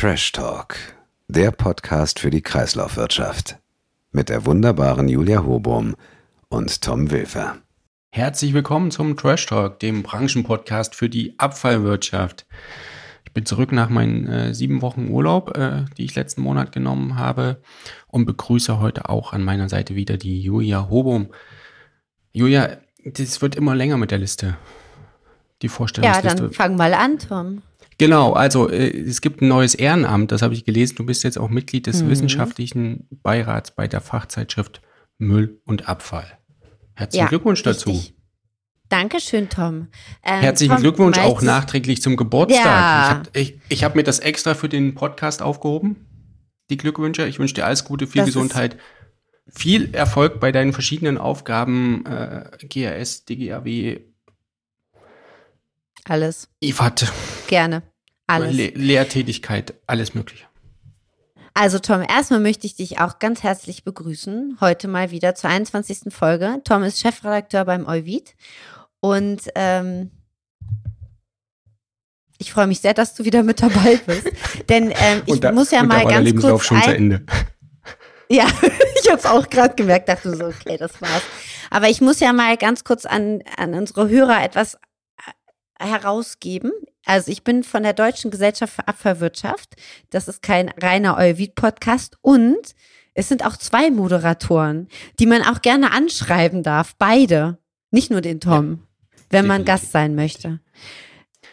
Trash Talk, der Podcast für die Kreislaufwirtschaft. Mit der wunderbaren Julia Hobum und Tom Wilfer. Herzlich willkommen zum Trash Talk, dem Branchenpodcast für die Abfallwirtschaft. Ich bin zurück nach meinen äh, sieben Wochen Urlaub, äh, die ich letzten Monat genommen habe und begrüße heute auch an meiner Seite wieder die Julia Hobum. Julia, das wird immer länger mit der Liste. Die Vorstellungsliste. Ja, dann fang mal an, Tom. Genau, also äh, es gibt ein neues Ehrenamt, das habe ich gelesen. Du bist jetzt auch Mitglied des mhm. wissenschaftlichen Beirats bei der Fachzeitschrift Müll und Abfall. Herzlichen ja, Glückwunsch dazu. Richtig. Dankeschön, Tom. Ähm, Herzlichen Tom, Glückwunsch auch nachträglich zum Geburtstag. Ja. Ich habe ich, ich hab mir das extra für den Podcast aufgehoben. Die Glückwünsche. Ich wünsche dir alles Gute, viel das Gesundheit, viel Erfolg bei deinen verschiedenen Aufgaben, äh, GRS, DGAW, alles. IFAD. Gerne. Alles. Le Lehrtätigkeit, alles Mögliche. Also Tom, erstmal möchte ich dich auch ganz herzlich begrüßen. Heute mal wieder zur 21. Folge. Tom ist Chefredakteur beim Euvid und ähm, ich freue mich sehr, dass du wieder mit dabei bist. Denn ähm, ich da, muss ja mal ganz Lebenslauf kurz schon zu Ende. Ja, ich habe es auch gerade gemerkt, dachte so, okay, das war's. Aber ich muss ja mal ganz kurz an, an unsere Hörer etwas herausgeben. Also ich bin von der Deutschen Gesellschaft für Abfallwirtschaft. Das ist kein reiner Euvid-Podcast. Und es sind auch zwei Moderatoren, die man auch gerne anschreiben darf. Beide. Nicht nur den Tom, ja, wenn man Gast sein möchte.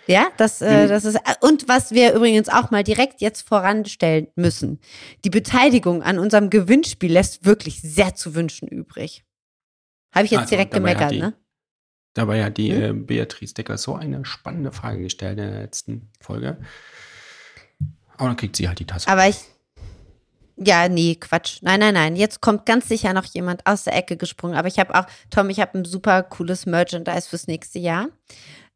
Ja, das, äh, das ist, und was wir übrigens auch mal direkt jetzt voranstellen müssen. Die Beteiligung an unserem Gewinnspiel lässt wirklich sehr zu wünschen übrig. Habe ich jetzt also, direkt gemeckert, ne? Dabei hat die hm? äh, Beatrice Decker so eine spannende Frage gestellt in der letzten Folge. Aber dann kriegt sie halt die Tasse. Aber ich. Ja, nee, Quatsch. Nein, nein, nein. Jetzt kommt ganz sicher noch jemand aus der Ecke gesprungen. Aber ich habe auch, Tom, ich habe ein super cooles Merchandise fürs nächste Jahr.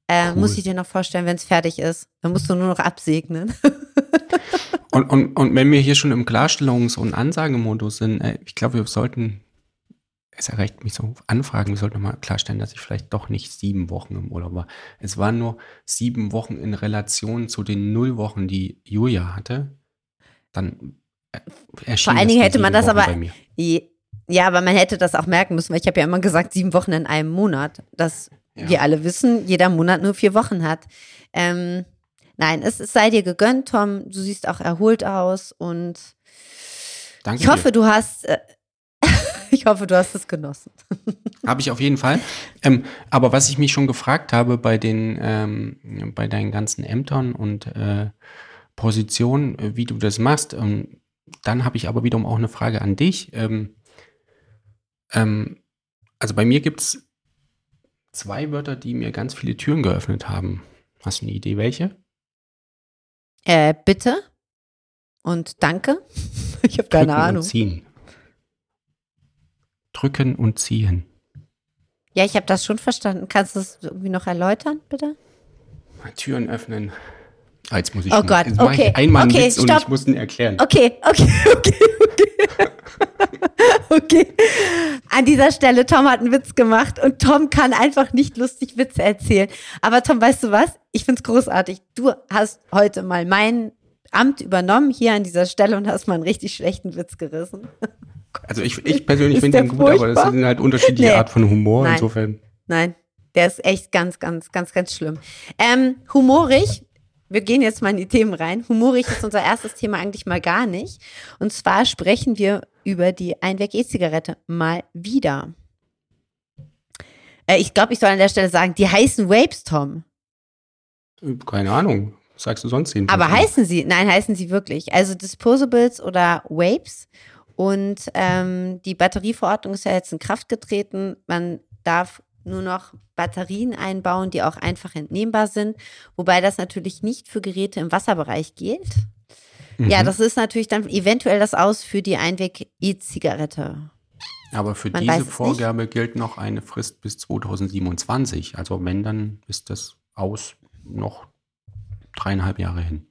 Äh, cool. Muss ich dir noch vorstellen, wenn es fertig ist. Dann musst du nur noch absegnen. und, und, und wenn wir hier schon im Klarstellungs- und Ansagemodus sind, äh, ich glaube, wir sollten es erreicht mich so Anfragen. Wir sollten nochmal klarstellen, dass ich vielleicht doch nicht sieben Wochen im Urlaub war. Es waren nur sieben Wochen in Relation zu den null Wochen, die Julia hatte. Dann äh, erschien Vor allen Dingen hätte man das Wochen aber. Ja, aber man hätte das auch merken müssen, weil ich habe ja immer gesagt, sieben Wochen in einem Monat. Dass ja. wir alle wissen, jeder Monat nur vier Wochen hat. Ähm, nein, es, es sei dir gegönnt, Tom. Du siehst auch erholt aus und Danke ich hoffe, dir. du hast. Äh, ich hoffe, du hast es genossen. Habe ich auf jeden Fall. Ähm, aber was ich mich schon gefragt habe bei den, ähm, bei deinen ganzen Ämtern und äh, Positionen, äh, wie du das machst, ähm, dann habe ich aber wiederum auch eine Frage an dich. Ähm, ähm, also bei mir gibt es zwei Wörter, die mir ganz viele Türen geöffnet haben. Hast du eine Idee, welche? Äh, bitte und danke. Ich habe keine Ahnung. Und ziehen drücken und ziehen. Ja, ich habe das schon verstanden. Kannst du es irgendwie noch erläutern, bitte? Türen öffnen. Ah, jetzt muss ich oh schon, Gott, jetzt okay. Ich einmal okay, Witz und ich muss ihn erklären. Okay, okay, okay, okay. okay. An dieser Stelle, Tom hat einen Witz gemacht und Tom kann einfach nicht lustig Witze erzählen. Aber Tom, weißt du was? Ich finde es großartig. Du hast heute mal mein Amt übernommen hier an dieser Stelle und hast mal einen richtig schlechten Witz gerissen. Also ich, ich persönlich finde den gut, furchtbar? aber das sind halt unterschiedliche nee. Art von Humor Nein. insofern. Nein, der ist echt ganz, ganz, ganz, ganz schlimm. Ähm, humorig, wir gehen jetzt mal in die Themen rein. Humorig ist unser erstes Thema eigentlich mal gar nicht. Und zwar sprechen wir über die Einweg-E-Zigarette mal wieder. Äh, ich glaube, ich soll an der Stelle sagen, die heißen Vapes, Tom. Keine Ahnung. Sagst du sonst jedenfalls? Aber heißen sie? Nein, heißen sie wirklich. Also Disposables oder Vapes. Und ähm, die Batterieverordnung ist ja jetzt in Kraft getreten. Man darf nur noch Batterien einbauen, die auch einfach entnehmbar sind, wobei das natürlich nicht für Geräte im Wasserbereich gilt. Mhm. Ja, das ist natürlich dann eventuell das Aus für die Einweg-E-Zigarette. Aber für Man diese Vorgabe nicht. gilt noch eine Frist bis 2027. Also wenn, dann ist das Aus noch dreieinhalb Jahre hin.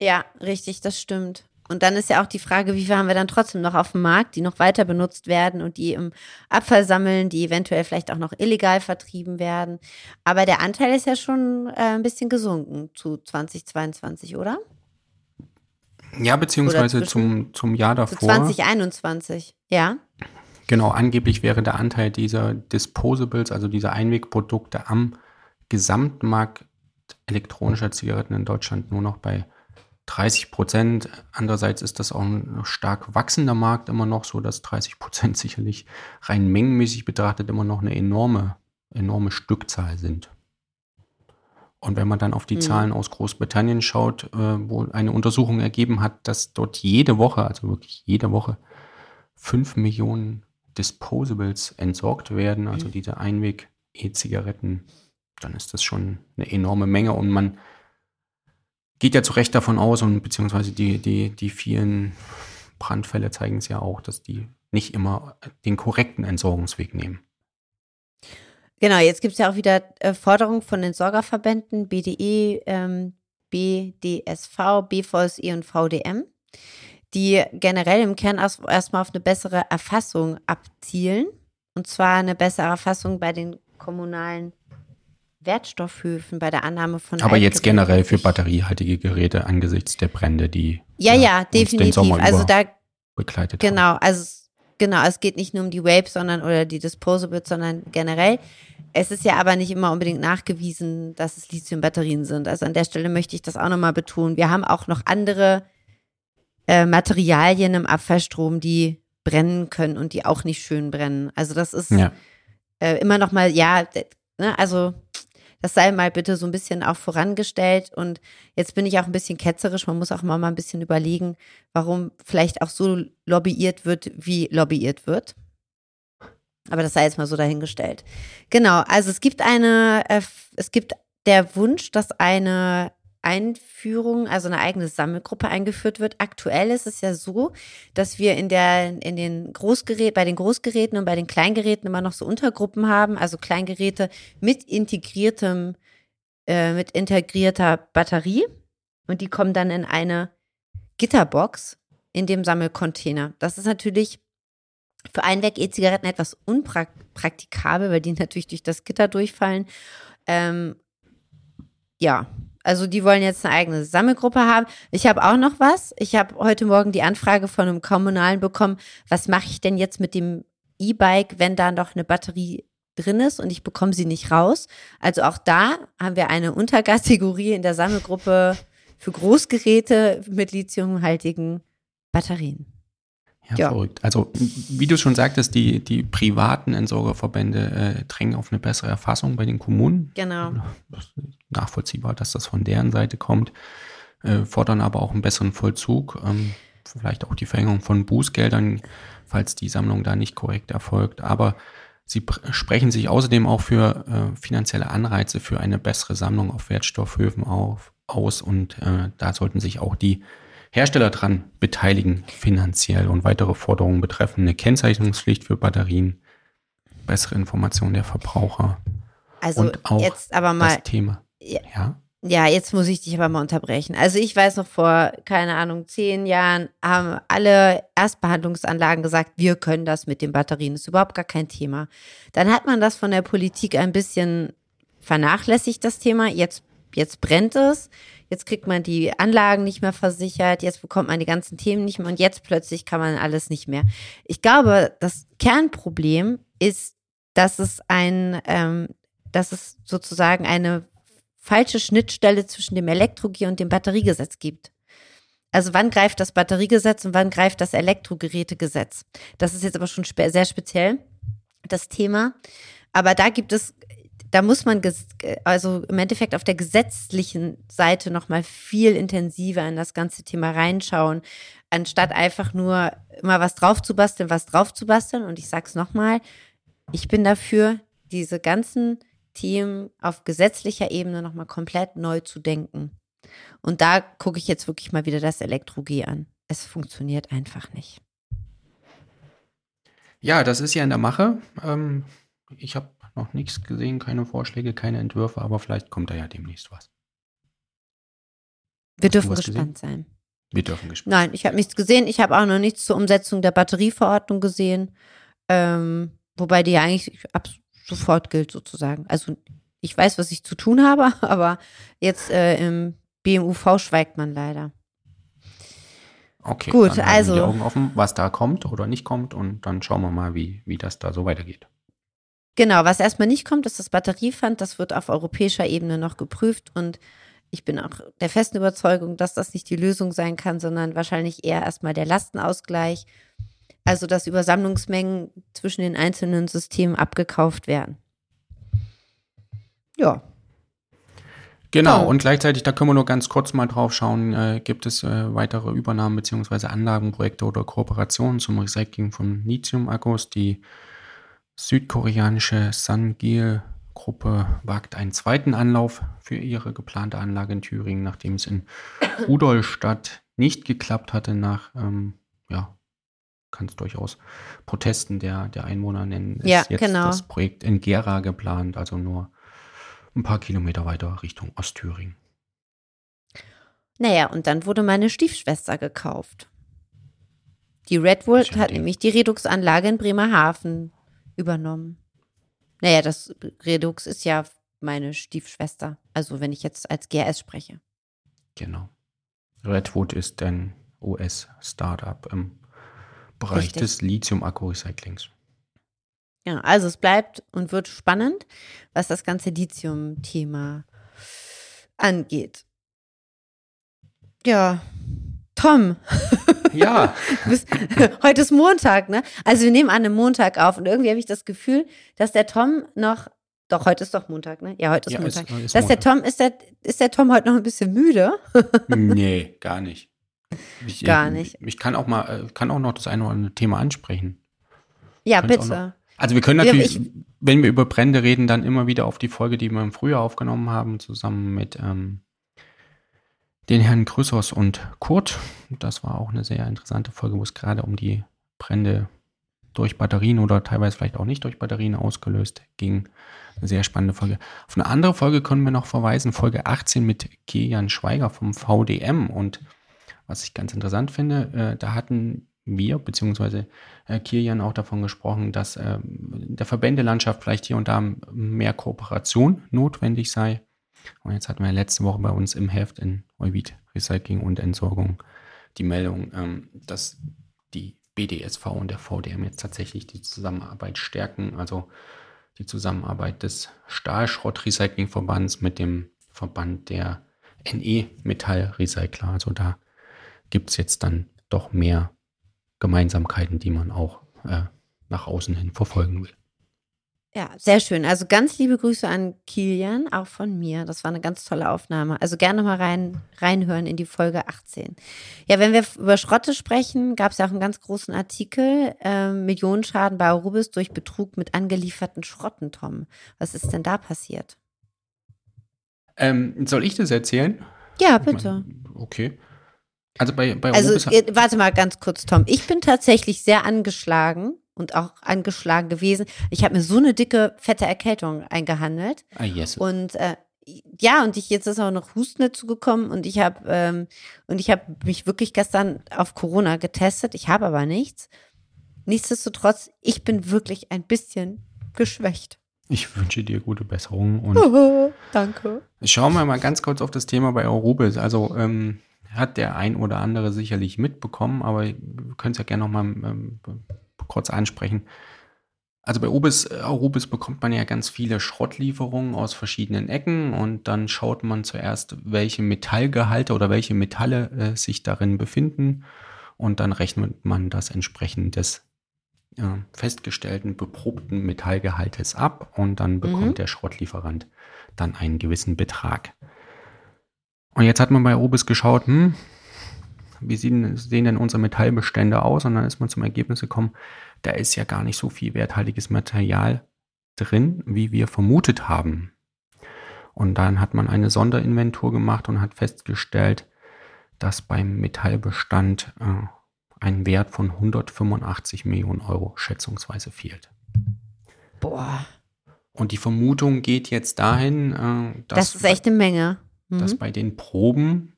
Ja, richtig, das stimmt. Und dann ist ja auch die Frage, wie viel haben wir dann trotzdem noch auf dem Markt, die noch weiter benutzt werden und die im Abfall sammeln, die eventuell vielleicht auch noch illegal vertrieben werden. Aber der Anteil ist ja schon äh, ein bisschen gesunken zu 2022, oder? Ja, beziehungsweise zum, zum Jahr Zu davor. 2021, ja. Genau, angeblich wäre der Anteil dieser Disposables, also dieser Einwegprodukte am Gesamtmarkt elektronischer Zigaretten in Deutschland nur noch bei 30 Prozent. Andererseits ist das auch ein stark wachsender Markt immer noch, so dass 30 Prozent sicherlich rein mengenmäßig betrachtet immer noch eine enorme, enorme Stückzahl sind. Und wenn man dann auf die Mhm. Zahlen aus Großbritannien schaut, äh, wo eine Untersuchung ergeben hat, dass dort jede Woche, also wirklich jede Woche, 5 Millionen Disposables entsorgt werden, also diese Einweg-E-Zigaretten, dann ist das schon eine enorme Menge und man geht ja zu Recht davon aus und beziehungsweise die, die, die vielen Brandfälle zeigen es ja auch, dass die nicht immer den korrekten Entsorgungsweg nehmen. Genau, jetzt gibt es ja auch wieder äh, Forderungen von den Sorgerverbänden BDE, ähm, BDSV, BVSI und VDM, die generell im Kern erst- erstmal auf eine bessere Erfassung abzielen. Und zwar eine bessere Erfassung bei den kommunalen Wertstoffhöfen, bei der Annahme von Aber jetzt generell für batteriehaltige Geräte angesichts der Brände, die Ja, ja, uns den definitiv. Also da begleitet haben. Genau, also es- genau, es geht nicht nur um die Vapes, sondern oder die Disposables, sondern generell. Es ist ja aber nicht immer unbedingt nachgewiesen, dass es Lithium-Batterien sind. Also an der Stelle möchte ich das auch nochmal betonen. Wir haben auch noch andere äh, Materialien im Abfallstrom, die brennen können und die auch nicht schön brennen. Also das ist Ja. äh, immer noch mal, ja, ne, also das sei mal bitte so ein bisschen auch vorangestellt. Und jetzt bin ich auch ein bisschen ketzerisch. Man muss auch mal ein bisschen überlegen, warum vielleicht auch so lobbyiert wird, wie lobbyiert wird. Aber das sei jetzt mal so dahingestellt. Genau, also es gibt eine, äh, es gibt der Wunsch, dass eine Einführung, also eine eigene Sammelgruppe eingeführt wird. Aktuell ist es ja so, dass wir in der, in den Großgerät, bei den Großgeräten und bei den Kleingeräten immer noch so Untergruppen haben, also Kleingeräte mit integriertem, äh, mit integrierter Batterie. Und die kommen dann in eine Gitterbox in dem Sammelcontainer. Das ist natürlich für Einweg-E-Zigaretten etwas unpraktikabel, weil die natürlich durch das Gitter durchfallen. Ähm, ja, also die wollen jetzt eine eigene Sammelgruppe haben. Ich habe auch noch was. Ich habe heute Morgen die Anfrage von einem Kommunalen bekommen, was mache ich denn jetzt mit dem E-Bike, wenn da noch eine Batterie drin ist und ich bekomme sie nicht raus. Also auch da haben wir eine Unterkategorie in der Sammelgruppe für Großgeräte mit lithiumhaltigen Batterien. Ja, Ja. verrückt. Also, wie du schon sagtest, die, die privaten Entsorgerverbände äh, drängen auf eine bessere Erfassung bei den Kommunen. Genau. Nachvollziehbar, dass das von deren Seite kommt, äh, fordern aber auch einen besseren Vollzug, ähm, vielleicht auch die Verhängung von Bußgeldern, falls die Sammlung da nicht korrekt erfolgt. Aber sie pr- sprechen sich außerdem auch für äh, finanzielle Anreize für eine bessere Sammlung auf Wertstoffhöfen auf, aus und äh, da sollten sich auch die Hersteller dran beteiligen finanziell und weitere Forderungen betreffen eine Kennzeichnungspflicht für Batterien, bessere Information der Verbraucher Also und auch jetzt aber mal, das Thema. Ja. ja. ja, jetzt muss ich dich aber mal unterbrechen. Also ich weiß noch vor, keine Ahnung, zehn Jahren haben alle Erstbehandlungsanlagen gesagt, wir können das mit den Batterien, ist überhaupt gar kein Thema. Dann hat man das von der Politik ein bisschen vernachlässigt, das Thema. Jetzt, jetzt brennt es. Jetzt kriegt man die Anlagen nicht mehr versichert, jetzt bekommt man die ganzen Themen nicht mehr und jetzt plötzlich kann man alles nicht mehr. Ich glaube, das Kernproblem ist, dass es ein, ähm, dass es sozusagen eine falsche Schnittstelle zwischen dem Elektro-G und dem Batteriegesetz gibt. Also wann greift das Batteriegesetz und wann greift das Elektrogerätegesetz? Das ist jetzt aber schon spe sehr speziell, das Thema. Aber da gibt es, da muss man ges- also im Endeffekt auf der gesetzlichen Seite nochmal viel intensiver in das ganze Thema reinschauen, anstatt einfach nur immer was draufzubasteln, was draufzubasteln. Und ich sag's nochmal, ich bin dafür, diese ganzen Themen auf gesetzlicher Ebene nochmal komplett neu zu denken. Und da gucke ich jetzt wirklich mal wieder das Elektro-G an. Es funktioniert einfach nicht. Ja, das ist ja in der Mache. Ähm, ich habe noch nichts gesehen, keine Vorschläge, keine Entwürfe, aber vielleicht kommt da ja demnächst was. Wir Hast dürfen gespannt sein. Wir dürfen gespannt. Nein, ich habe nichts gesehen. Ich habe auch noch nichts zur Umsetzung der Batterieverordnung gesehen. Ähm, wobei die ja eigentlich ab sofort gilt sozusagen. Also ich weiß, was ich zu tun habe, aber jetzt äh, im BMUV schweigt man leider. Okay, Gut, dann also- die Augen offen, was da kommt oder nicht kommt und dann schauen wir mal, wie, wie das da so weitergeht. Genau, was erstmal nicht kommt, ist das Batteriepfand. Das wird auf europäischer Ebene noch geprüft und ich bin auch der festen Überzeugung, dass das nicht die Lösung sein kann, sondern wahrscheinlich eher erstmal der Lastenausgleich. Also, dass Übersammlungsmengen zwischen den einzelnen Systemen abgekauft werden. Ja, Genau, und gleichzeitig, da können wir nur ganz kurz mal drauf schauen, äh, gibt es äh, weitere Übernahmen beziehungsweise Anlagenprojekte oder Kooperationen zum Recycling von Lithium-Akkus. Die südkoreanische Sangil-Gruppe wagt einen zweiten Anlauf für ihre geplante Anlage in Thüringen, nachdem es in Rudolstadt nicht geklappt hatte nach, ähm, ja, kann es durchaus Protesten der, der Einwohner nennen, ist Ja, jetzt genau. das Projekt in Gera geplant, also nur ein paar Kilometer weiter Richtung Ostthüringen. Naja, und dann wurde meine Stiefschwester gekauft. Die Redwood hat nämlich die Redux-Anlage in Bremerhaven übernommen. Naja, das Redux ist ja meine Stiefschwester. Also wenn ich jetzt als GRS spreche. Genau. Redwood ist ein US-Startup im Bereich Richtig. des Lithium-Akku-Recyclings. Ja, also es bleibt und wird spannend, was das ganze Lithium-Thema angeht. Ja, Tom, Ja, bist, heute ist Montag, ne? Also wir nehmen an einem Montag auf und irgendwie habe ich das Gefühl, dass der Tom noch, doch heute ist doch Montag, ne? Ja, heute ist ja Montag. ist, ist dass der. Tom, ist der, ist der Tom heute noch ein bisschen müde? Nee, gar nicht. Ich, Gar ich, nicht. Ich kann auch mal, äh, kann auch noch das eine oder andere Thema ansprechen. Ja, bitte. Also wir können natürlich, ich- wenn wir über Brände reden, dann immer wieder auf die Folge, die wir im Frühjahr aufgenommen haben, zusammen mit ähm, den Herrn Krüssers und Kurt. Das war auch eine sehr interessante Folge, wo es gerade um die Brände durch Batterien oder teilweise vielleicht auch nicht durch Batterien ausgelöst ging. Eine sehr spannende Folge. Auf eine andere Folge können wir noch verweisen, Folge 18 mit Kilian Schweiger vom VDM. Und was ich ganz interessant finde, äh, da hatten wir, beziehungsweise äh, Kilian auch davon gesprochen, dass in der Verbändelandschaft vielleicht hier und da mehr Kooperation notwendig sei. Und jetzt hatten wir letzte Woche bei uns im Heft in Euvid Recycling und Entsorgung die Meldung, ähm, dass die BDSV und der VDM jetzt tatsächlich die Zusammenarbeit stärken, also die Zusammenarbeit des Stahlschrott-Recycling-Verbands mit dem Verband der NE-Metall-Recycler. Also da gibt es jetzt dann doch mehr Gemeinsamkeiten, die man auch äh, nach außen hin verfolgen will. Ja, sehr schön. Also ganz liebe Grüße an Kilian, auch von mir. Das war eine ganz tolle Aufnahme. Also gerne mal rein, reinhören in die Folge 18. Ja, wenn wir über Schrotte sprechen, gab es ja auch einen ganz großen Artikel, ähm, Millionenschaden bei Arubis durch Betrug mit angelieferten Schrotten, Tom. Was ist denn da passiert? Ähm, soll ich das erzählen? Ja, Ich mein, bitte. Okay. Also bei, bei Also, Arubis- ihr- warte mal ganz kurz, Tom. Ich bin tatsächlich sehr angeschlagen und auch angeschlagen gewesen. Ich habe mir so eine dicke, fette Erkältung eingehandelt. ah, yes. Und äh, ja, und ich jetzt ist auch noch Husten dazu gekommen und ich habe ähm, und ich habe mich wirklich gestern auf Corona getestet. Ich habe aber nichts. Nichtsdestotrotz, ich bin wirklich ein bisschen geschwächt. Ich wünsche dir gute Besserung und Danke. Schauen wir mal ganz kurz auf das Thema bei Eurobis. Also ähm, hat der ein oder andere sicherlich mitbekommen, aber wir können es ja gerne nochmal ähm, kurz ansprechen. Also bei Obis, äh, Eurobis bekommt man ja ganz viele Schrottlieferungen aus verschiedenen Ecken und dann schaut man zuerst, welche Metallgehalte oder welche Metalle äh, sich darin befinden und dann rechnet man das entsprechend des äh, festgestellten, beprobten Metallgehaltes ab und dann bekommt Mhm. der Schrottlieferant dann einen gewissen Betrag. Und jetzt hat man bei Obis geschaut, hm, wie sehen, sehen denn unsere Metallbestände aus? Und dann ist man zum Ergebnis gekommen, da ist ja gar nicht so viel werthaltiges Material drin, wie wir vermutet haben. Und dann hat man eine Sonderinventur gemacht und hat festgestellt, dass beim Metallbestand äh, ein Wert von 185 Millionen Euro schätzungsweise fehlt. Boah, Und die Vermutung geht jetzt dahin, äh, dass, das ist echt eine Menge. Mhm. dass bei den Proben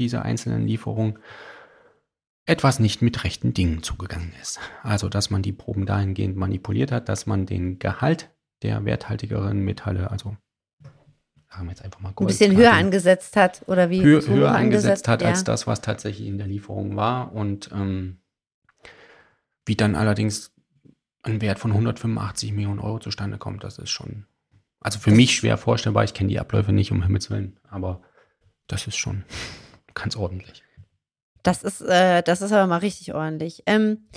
dieser einzelnen Lieferung etwas nicht mit rechten Dingen zugegangen ist. Also, dass man die Proben dahingehend manipuliert hat, dass man den Gehalt der werthaltigeren Metalle, also sagen wir jetzt einfach mal Gold, ein bisschen höher angesetzt hat oder wie? Höher, höher angesetzt hat ja. als das, was tatsächlich in der Lieferung war und ähm, wie dann allerdings ein Wert von 185 Millionen Euro zustande kommt, das ist schon, also für mich schwer vorstellbar. Ich kenne die Abläufe nicht, um Himmels Willen, aber das ist schon ganz ordentlich. Das ist, äh, das ist aber mal richtig ordentlich. Ähm,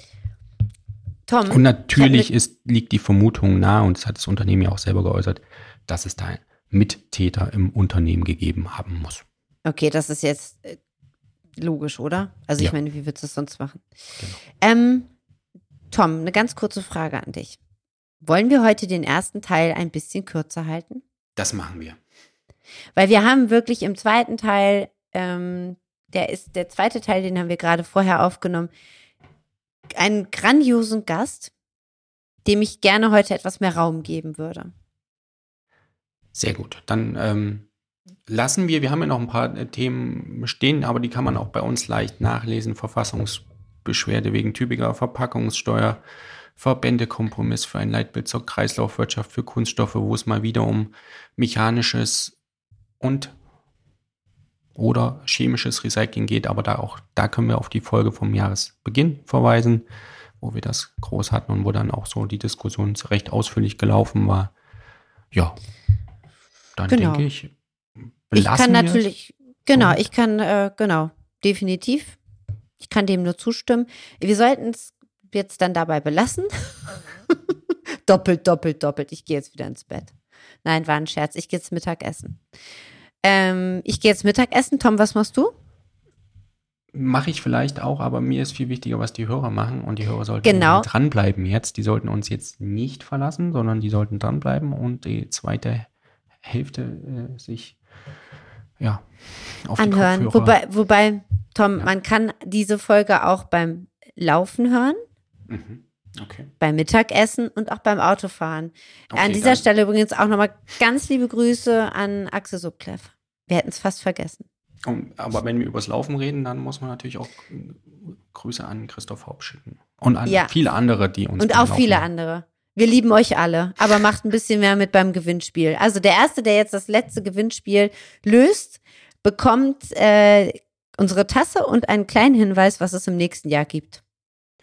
Tom. Und natürlich ist, liegt die Vermutung nahe, und das hat das Unternehmen ja auch selber geäußert, dass es da Mittäter im Unternehmen gegeben haben muss. Okay, das ist jetzt äh, logisch, oder? Also ich ja. meine, wie würdest du es sonst machen? Genau. Ähm, Tom, eine ganz kurze Frage an dich. Wollen wir heute den ersten Teil ein bisschen kürzer halten? Das machen wir. Weil wir haben wirklich im zweiten Teil, ähm, der ist der zweite Teil, den haben wir gerade vorher aufgenommen, einen grandiosen Gast, dem ich gerne heute etwas mehr Raum geben würde. Sehr gut. Dann ähm, lassen wir, wir haben ja noch ein paar äh, Themen stehen, aber die kann man auch bei uns leicht nachlesen. Verfassungsbeschwerde wegen typischer Verpackungssteuer, Verbändekompromiss für ein Leitbild zur Kreislaufwirtschaft für Kunststoffe, wo es mal wieder um mechanisches und oder chemisches Recycling geht, aber da auch, da können wir auf die Folge vom Jahresbeginn verweisen, wo wir das groß hatten und wo dann auch so die Diskussion recht ausführlich gelaufen war. Ja, dann genau. denke ich, ich kann natürlich, genau, ich kann, äh, genau, definitiv. Ich kann dem nur zustimmen. Wir sollten es jetzt dann dabei belassen. doppelt, doppelt, doppelt. Ich gehe jetzt wieder ins Bett. Nein, war ein Scherz. Ich gehe jetzt Mittagessen. Ähm, ich gehe jetzt Mittagessen. Tom, was machst du? Mache ich vielleicht auch, aber mir ist viel wichtiger, was die Hörer machen. Und die Hörer sollten genau. dranbleiben jetzt. Die sollten uns jetzt nicht verlassen, sondern die sollten dranbleiben und die zweite Hälfte äh, sich ja, auf anhören. Wobei, wobei, Tom, ja. man kann diese Folge auch beim Laufen hören. Mhm. Okay. Beim Mittagessen und auch beim Autofahren. Okay, an dieser dann. Stelle übrigens auch nochmal ganz liebe Grüße an Axel Subkleff. Wir hätten es fast vergessen. Aber wenn wir übers Laufen reden, dann muss man natürlich auch Grüße an Christoph Haupt schicken. Und an ja. viele andere, die uns. Und auch Laufen viele andere. Wir lieben euch alle, aber macht ein bisschen mehr mit beim Gewinnspiel. Also der Erste, der jetzt das letzte Gewinnspiel löst, bekommt äh, unsere Tasse und einen kleinen Hinweis, was es im nächsten Jahr gibt.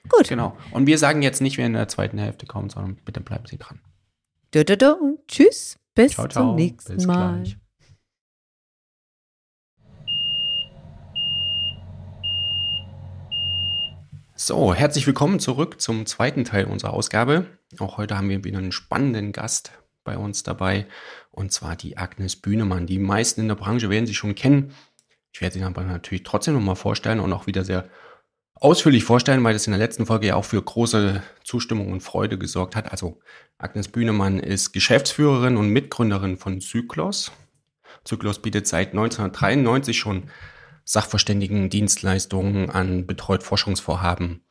Gut. Genau. Und wir sagen jetzt nicht, wer in der zweiten Hälfte kommt, sondern bitte bleiben Sie dran. Du, du, du. Tschüss. Bis ciao, ciao. zum nächsten Bis Mal. Gleich. So, herzlich willkommen zurück zum zweiten Teil unserer Ausgabe. Auch heute haben wir wieder einen spannenden Gast bei uns dabei, und zwar die Agnes Bühnemann. Die meisten in der Branche werden sie schon kennen. Ich werde sie aber natürlich trotzdem nochmal vorstellen und auch wieder sehr ausführlich vorstellen, weil das in der letzten Folge ja auch für große Zustimmung und Freude gesorgt hat. Also Agnes Bühnemann ist Geschäftsführerin und Mitgründerin von Zyklos. Zyklos bietet seit 1993 schon Sachverständigendienstleistungen an, betreut Forschungsvorhaben,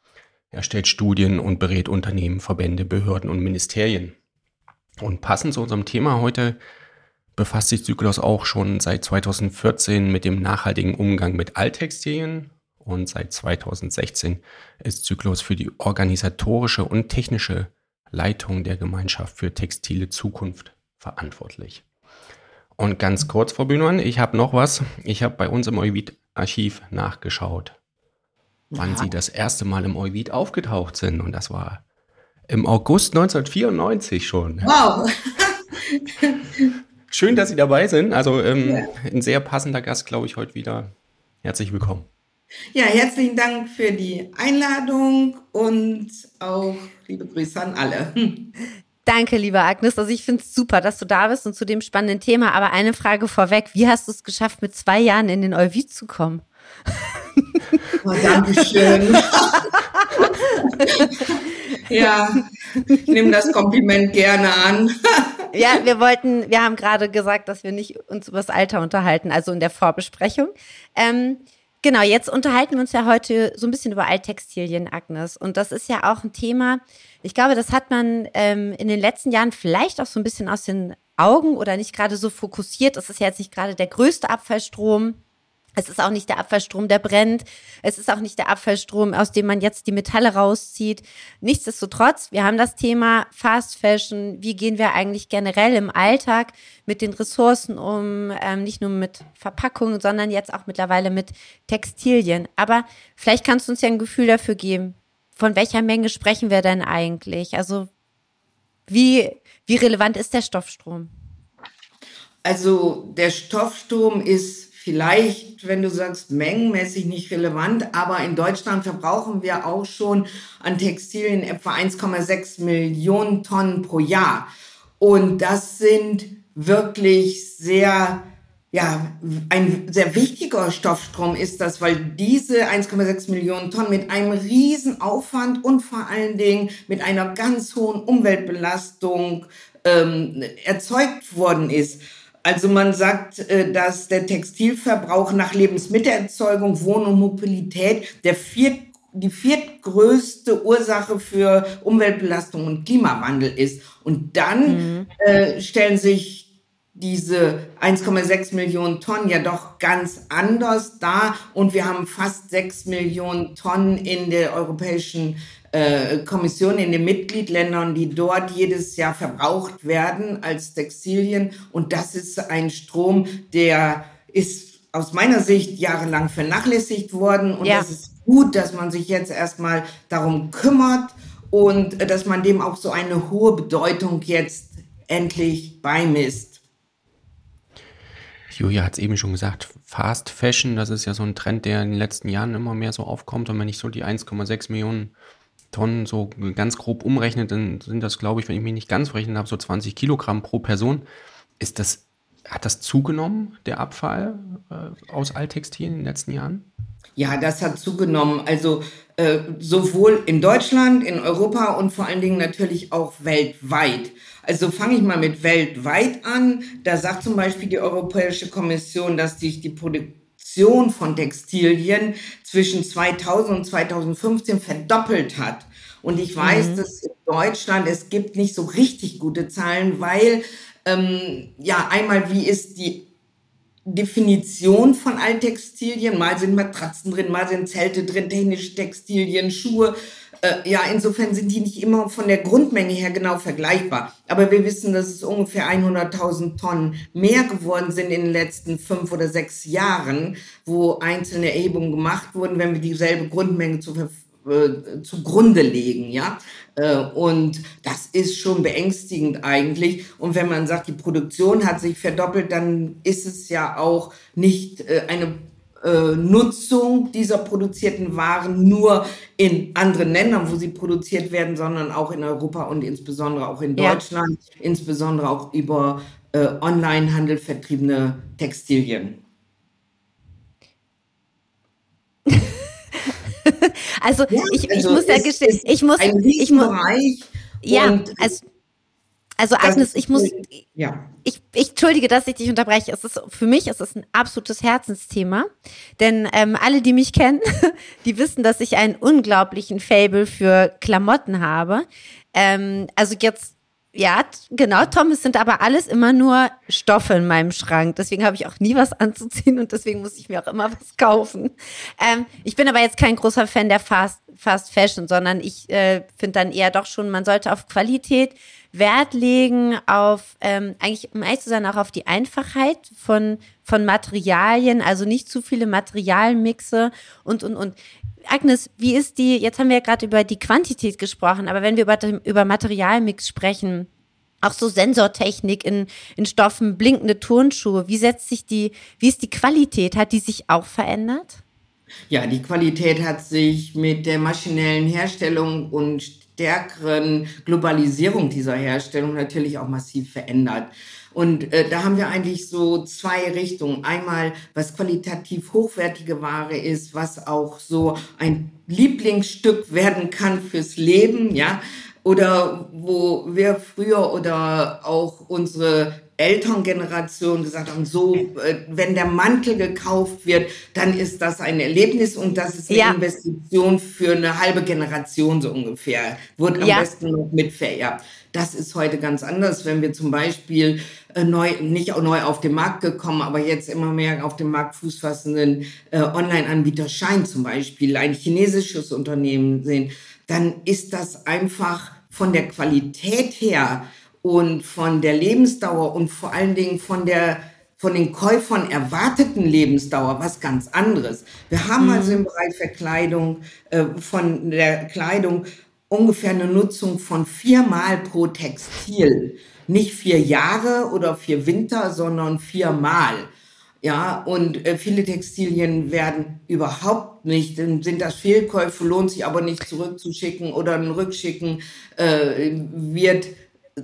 erstellt Studien und berät Unternehmen, Verbände, Behörden und Ministerien. Und passend zu unserem Thema heute befasst sich Zyklus auch schon seit 2014 mit dem nachhaltigen Umgang mit Alttextilien und seit 2016 ist Zyklus für die organisatorische und technische Leitung der Gemeinschaft für textile Zukunft verantwortlich. Und ganz kurz, Frau Bühnemann, ich habe noch was. Ich habe bei uns im Euvid Archiv nachgeschaut, wann ja. sie das erste Mal im Euvid aufgetaucht sind. Und das war im August 1994 schon. Wow. Schön, dass Sie dabei sind. Also ähm, ja. ein sehr passender Gast, glaube ich, heute wieder. Herzlich willkommen. Ja, herzlichen Dank für die Einladung und auch liebe Grüße an alle. Danke, liebe Agnes. Also ich finde es super, dass du da bist und zu dem spannenden Thema. Aber eine Frage vorweg. Wie hast du es geschafft, mit zwei Jahren in den Euvid zu kommen? Oh, Dankeschön. ja, ich nehme das Kompliment gerne an. ja, wir wollten, wir haben gerade gesagt, dass wir nicht uns über das Alter unterhalten, also in der Vorbesprechung. Ähm, Genau, jetzt unterhalten wir uns ja heute so ein bisschen über Alttextilien, Agnes. Und das ist ja auch ein Thema, ich glaube, das hat man ähm, in den letzten Jahren vielleicht auch so ein bisschen aus den Augen oder nicht gerade so fokussiert. Es ist ja jetzt nicht gerade der größte Abfallstrom. Es ist auch nicht der Abfallstrom, der brennt. Es ist auch nicht der Abfallstrom, aus dem man jetzt die Metalle rauszieht. Nichtsdestotrotz, wir haben das Thema Fast Fashion. Wie gehen wir eigentlich generell im Alltag mit den Ressourcen um? Ähm, nicht nur mit Verpackungen, sondern jetzt auch mittlerweile mit Textilien. Aber vielleicht kannst du uns ja ein Gefühl dafür geben. Von welcher Menge sprechen wir denn eigentlich? Also wie, wie relevant ist der Stoffstrom? Also der Stoffstrom ist vielleicht, wenn du sagst, mengenmäßig nicht relevant, aber in Deutschland verbrauchen wir auch schon an Textilien etwa 1,6 Millionen Tonnen pro Jahr. Und das sind wirklich sehr, ja, ein sehr wichtiger Stoffstrom ist das, weil diese 1,6 Millionen Tonnen mit einem riesen Aufwand und vor allen Dingen mit einer ganz hohen Umweltbelastung ähm, erzeugt worden ist. Also man sagt, äh, dass der Textilverbrauch nach Lebensmittelerzeugung, Wohn- und Mobilität der viert, die viertgrößte Ursache für Umweltbelastung und Klimawandel ist. Und dann mhm. äh, stellen sich diese 1,6 Millionen Tonnen ja doch ganz anders dar. Und wir haben fast 6 Millionen Tonnen in der Europäischen äh, Kommission in den Mitgliedländern, die dort jedes Jahr verbraucht werden als Textilien. Und das ist ein Strom, der ist aus meiner Sicht jahrelang vernachlässigt worden. Und ja. das ist gut, dass man sich jetzt erstmal darum kümmert und dass man dem auch so eine hohe Bedeutung jetzt endlich beimisst. Julia hat es eben schon gesagt, Fast Fashion, das ist ja so ein Trend, der in den letzten Jahren immer mehr so aufkommt. Und wenn ich so die 1,6 Millionen Tonnen so ganz grob umrechnet, dann sind das, glaube ich, wenn ich mich nicht ganz verrechnet habe, so 20 Kilogramm pro Person. Ist das, hat das zugenommen, der Abfall äh, aus Alttextilien in den letzten Jahren? Ja, das hat zugenommen. Also äh, sowohl in Deutschland, in Europa und vor allen Dingen natürlich auch weltweit. Also fange ich mal mit weltweit an. Da sagt zum Beispiel die Europäische Kommission, dass sich die Produktion Produktion von Textilien zwischen 2000 und 2015 verdoppelt hat. Und ich weiß, mhm. dass in Deutschland es gibt nicht so richtig gute Zahlen, weil ähm, ja einmal wie ist die Definition von Alttextilien. Mal sind Matratzen drin, mal sind Zelte drin, technische Textilien, Schuhe. Äh, ja, insofern sind die nicht immer von der Grundmenge her genau vergleichbar. Aber wir wissen, dass es ungefähr 100.000 Tonnen mehr geworden sind in den letzten fünf oder sechs Jahren, wo einzelne Erhebungen gemacht wurden, wenn wir dieselbe Grundmenge zu, äh, zugrunde legen, ja. Äh, und das ist schon beängstigend eigentlich. Und wenn man sagt, die Produktion hat sich verdoppelt, dann ist es ja auch nicht äh, eine äh, Nutzung dieser produzierten Waren nur in anderen Ländern, wo sie produziert werden, sondern auch in Europa und insbesondere auch in Deutschland, ja. insbesondere auch über äh, Onlinehandel vertriebene Textilien. also, ja, ich, also ich muss ja gestehen, ich muss, ich muss, ja, also also Agnes, ich muss, ja. ich, ich entschuldige, dass ich dich unterbreche. Es ist für mich ist es ein absolutes Herzensthema, denn ähm, alle, die mich kennen, die wissen, dass ich einen unglaublichen Fable für Klamotten habe. Ähm, also jetzt ja, genau, Tom, es sind aber alles immer nur Stoffe in meinem Schrank. Deswegen habe ich auch nie was anzuziehen und deswegen muss ich mir auch immer was kaufen. Ähm, ich bin aber jetzt kein großer Fan der Fast, Fast Fashion, sondern ich äh, finde dann eher doch schon, man sollte auf Qualität Wert legen, auf ähm, eigentlich, um ehrlich zu sein, auch auf die Einfachheit von, von Materialien, also nicht zu viele Materialmixe und, und, und. Agnes, wie ist die, jetzt haben wir ja gerade über die Quantität gesprochen, aber wenn wir über, über Materialmix sprechen, auch so Sensortechnik in, in Stoffen, blinkende Turnschuhe, wie setzt sich die, wie ist die Qualität? Hat die sich auch verändert? Ja, die Qualität hat sich mit der maschinellen Herstellung und stärkeren Globalisierung dieser Herstellung natürlich auch massiv verändert. Und äh, da haben wir eigentlich so zwei Richtungen. Einmal, was qualitativ hochwertige Ware ist, was auch so ein Lieblingsstück werden kann fürs Leben, ja. Oder wo wir früher oder auch unsere Elterngeneration gesagt haben, so, äh, wenn der Mantel gekauft wird, dann ist das ein Erlebnis und das ist eine ja. Investition für eine halbe Generation so ungefähr. Wird am ja. besten noch mit vererbt. Das ist heute ganz anders, wenn wir zum Beispiel äh, neu, nicht auch neu auf den Markt gekommen, aber jetzt immer mehr auf dem Markt Fuß fassenden äh, Online-Anbieter Schein zum Beispiel, ein chinesisches Unternehmen sehen, dann ist das einfach von der Qualität her und von der Lebensdauer und vor allen Dingen von der von den Käufern erwarteten Lebensdauer was ganz anderes. Wir haben mhm. also im Bereich Verkleidung äh, von der Kleidung ungefähr eine Nutzung von viermal pro Textil. Nicht vier Jahre oder vier Winter, sondern viermal. Ja, und äh, viele Textilien werden überhaupt nicht, sind das Fehlkäufe, lohnt sich aber nicht zurückzuschicken oder ein Rückschicken äh, wird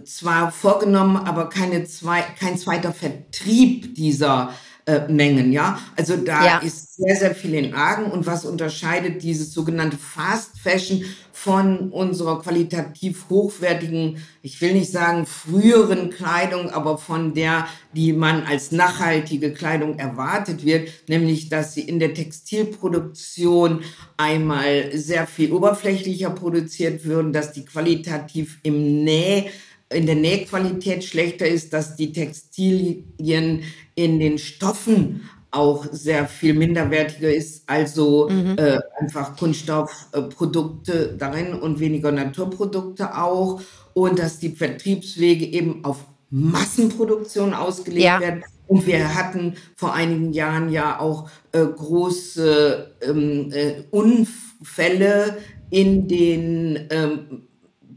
zwar vorgenommen, aber keine zwei, kein zweiter Vertrieb dieser äh, Mengen, ja. Also da ja. ist sehr, sehr viel in Argen. Und was unterscheidet dieses sogenannte Fast Fashion von unserer qualitativ hochwertigen, ich will nicht sagen früheren Kleidung, aber von der, die man als nachhaltige Kleidung erwartet wird, nämlich dass sie in der Textilproduktion einmal sehr viel oberflächlicher produziert würden, dass die qualitativ im Näh in der Nähqualität schlechter ist, dass die Textilien in den Stoffen auch sehr viel minderwertiger ist, also mhm. äh, einfach Kunststoffprodukte darin und weniger Naturprodukte auch und dass die Vertriebswege eben auf Massenproduktion ausgelegt ja. werden. Und wir hatten vor einigen Jahren ja auch äh, große ähm, äh, Unfälle in den, ähm,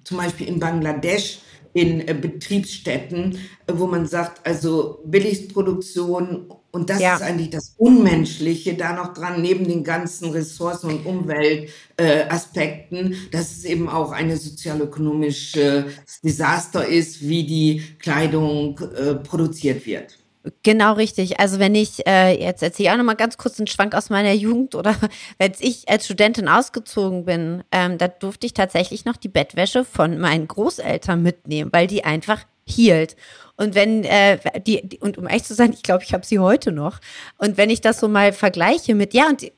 zum Beispiel in Bangladesch, in äh, Betriebsstätten, äh, wo man sagt, also Billigproduktion und das ja. ist eigentlich das Unmenschliche da noch dran, neben den ganzen Ressourcen- und Umweltaspekten, äh, dass es eben auch eine sozialökonomische Desaster ist, wie die Kleidung äh, produziert wird. Genau richtig. Also wenn ich, äh, jetzt erzähle ich auch nochmal ganz kurz einen Schwank aus meiner Jugend oder als ich als Studentin ausgezogen bin, ähm, da durfte ich tatsächlich noch die Bettwäsche von meinen Großeltern mitnehmen, weil die einfach hielt. Und wenn äh, die, die und um ehrlich zu sein, ich glaube, ich habe sie heute noch. Und wenn ich das so mal vergleiche mit, ja, und die,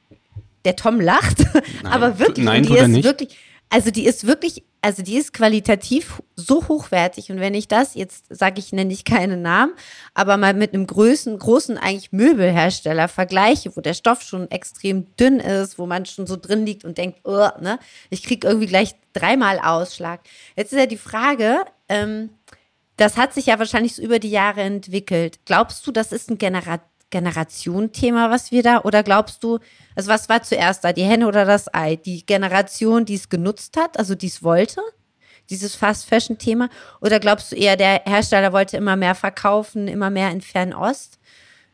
der Tom lacht, nein, aber wirklich, nein, die ist nicht. wirklich, also die ist wirklich, also die ist qualitativ so hochwertig. Und wenn ich das, jetzt sage ich, nenne ich keinen Namen, aber mal mit einem großen, großen eigentlich Möbelhersteller vergleiche, wo der Stoff schon extrem dünn ist, wo man schon so drin liegt und denkt, oh, ne, ich krieg irgendwie gleich dreimal Ausschlag. Jetzt ist ja die Frage, ähm, das hat sich ja wahrscheinlich so über die Jahre entwickelt. Glaubst du, das ist ein Genera Generation-Thema, was wir da, oder glaubst du, also was war zuerst da, die Henne oder das Ei? Die Generation, die es genutzt hat, also die es wollte, dieses Fast-Fashion-Thema? Oder glaubst du eher, der Hersteller wollte immer mehr verkaufen, immer mehr in Fernost?